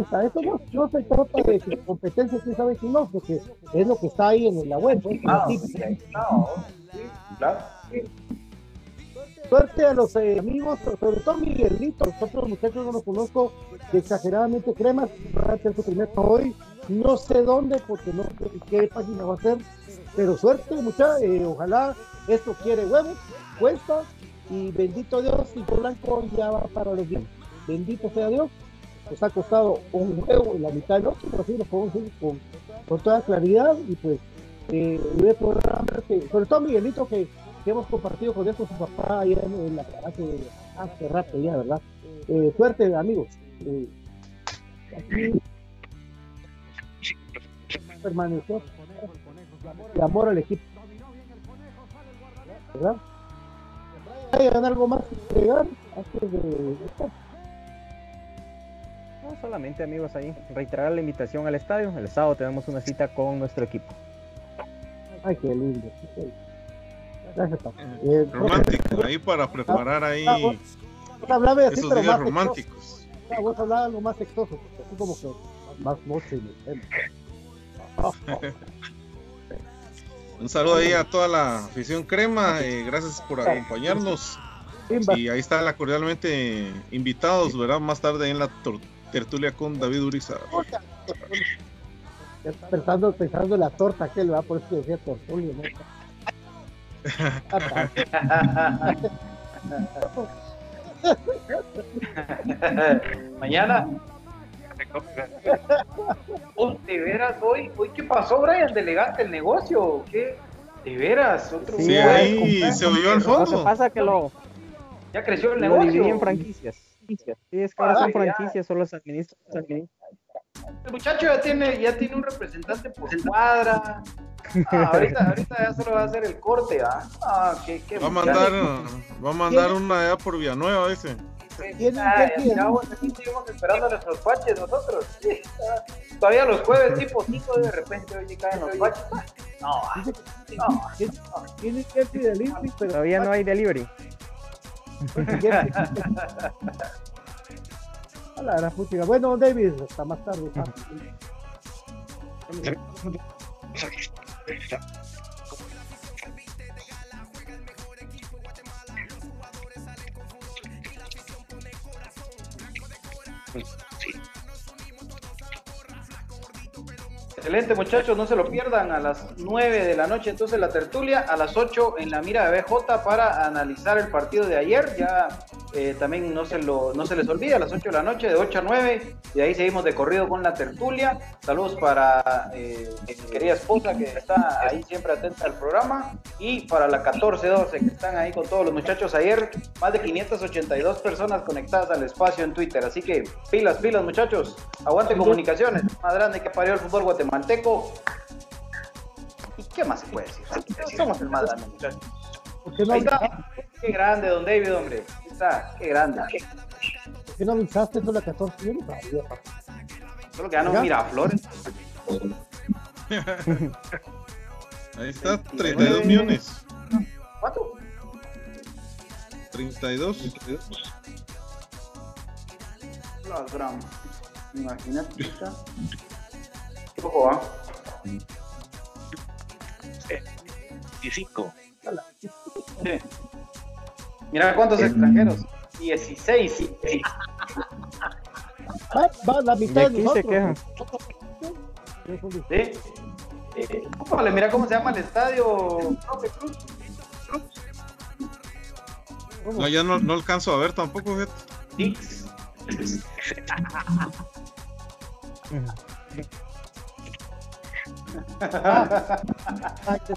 Está. Eso no, no se trata de que competencia, quién sabe quién no, porque es lo que está ahí en la web. Ah, así. sí, no, sí, claro. Suerte a los eh, amigos, sobre todo Miguelito, los otros muchachos no los conozco exageradamente cremas, van a hacer su primer hoy, no sé dónde, porque no sé qué página va a ser, pero suerte muchachos, ojalá esto quiere huevos, cuesta, y bendito Dios, y por blanco ya va para los bien. Bendito sea Dios, nos ha costado un huevo y la mitad del otro, pero así lo podemos decir con, con toda claridad, y pues, eh, que- sobre todo Miguelito que que hemos compartido con él con su papá allá en, en la hace, hace rato ya, ¿verdad? Eh, suerte, amigos. Eh, aquí permanecer de amor al equipo. ¿Verdad? ¿Hay algo más que agregar antes de No, solamente amigos ahí, reiterar la invitación al estadio. El sábado tenemos una cita con nuestro equipo. Ay, qué lindo. Gracias, papá. Eh, Romántico, ahí para preparar ahí Ah, hablabas así, esos días románticos. Ah, vos hablabas algo más sexoso, así como que más moche. [laughs] Un saludo ahí a toda la afición crema, eh, gracias por acompañarnos. Y ahí está la cordialmente invitados, ¿verdad? Más tarde en la tor- tertulia con David Uriza. Pensando, pensando en la torta que le va por eso que decía tortulio, ¿no? [laughs] Mañana. Oh, de veras, hoy, hoy ¿qué pasó, Brian? ¿Delegaste el negocio o qué? De veras, otro Sí, ahí se oyó al Lo que fondo. pasa que lo, Ya creció el negocio. en franquicias. Sí, es que ahora son Ah, franquicias, solo se administran. El muchacho ya tiene, ya tiene un representante por cuadra, Ah, ahorita, ahorita ya solo va a hacer el corte, ¿ah? Ah, qué, qué Va a mandar, va a mandar una allá por Villanueva, dice. ¿Tienen Ah, seguimos esperando a nuestros nosotros. Sí, Todavía los jueves tipo 5 de repente hoy caen los baches. No, no. Tienen que ir delivery, pero Todavía no hay delivery. [laughs] A la gran. Bueno, David, hasta más tarde. Excelente muchachos, no se lo pierdan a las 9 de la noche. Entonces la tertulia, a las 8 en la mira de BJ para analizar el partido de ayer, ya eh, también no se, lo, no se les olvide a las 8 de la noche, de 8 a 9, y ahí seguimos de corrido con la tertulia, saludos para eh, mi querida esposa que está ahí siempre atenta al programa, y para la 14-12 que están ahí con todos los muchachos. Ayer, más de 582 personas conectadas al espacio en Twitter, así que pilas, pilas muchachos, aguante comunicaciones, más grande que parió el fútbol guatemalteco. ¿Y qué más se puede decir? Somos el más grande, muchachos. ¿Por qué no, Ahí está. Qué grande, don David, hombre. Ahí está, qué grande. por qué no avisaste a la 14? Yo no sabía. Solo que ya no mira flores. [laughs] Ahí está, 32 millones. ¿Cuánto? 32. Las gram. Imagínate. Ojo, ¿ah? 25. Sí. Mira cuántos extranjeros. 16. Va, va la De mitad de aquí se quejan. ¿Sí? Eh, ópale, mira cómo se llama el estadio. Profe Cruz. No, ya no, no alcanzo a ver tampoco.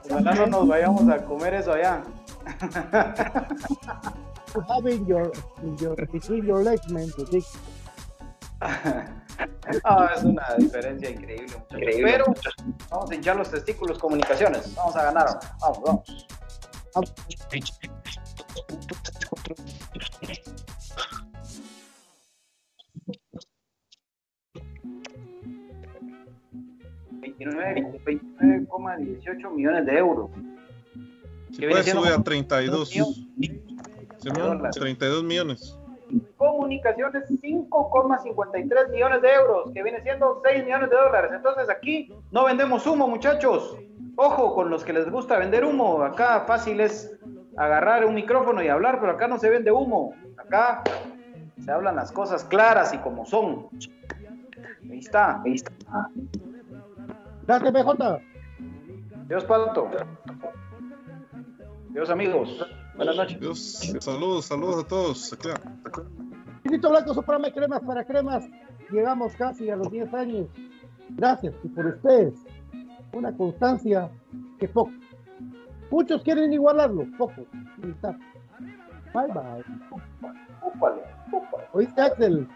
Ojalá no nos vayamos a comer eso allá. You have in your, in your, between your legs, man, to. Ah, es una diferencia increíble, muchachos. Pero vamos a hinchar los testículos comunicaciones. Vamos a ganar. Vamos, vamos. 29 29,18 millones de euros. Si Que puede viene siendo sube a como 32. millones. Simón, 32 millones. Comunicaciones 5,53 millones de euros, que viene siendo 6 millones de dólares. Entonces aquí no vendemos humo, muchachos. Ojo con los que les gusta vender humo. Acá fácil es agarrar un micrófono y hablar, pero acá no se vende humo. Acá se hablan las cosas claras y como son. Ahí está, ahí está. Gracias, BJ. Dios Pato. Dios amigos. Buenas noches. Dios, saludos, saludos a todos. Acá. Finito Blanco, Soprame Cremas para Cremas. Llegamos casi a los 10 años. Gracias. Y por ustedes, una constancia que poco. Muchos quieren igualarlo, pocos. Ahí está. Bye bye. Úpale, úpale. ¿Oíste, Axel?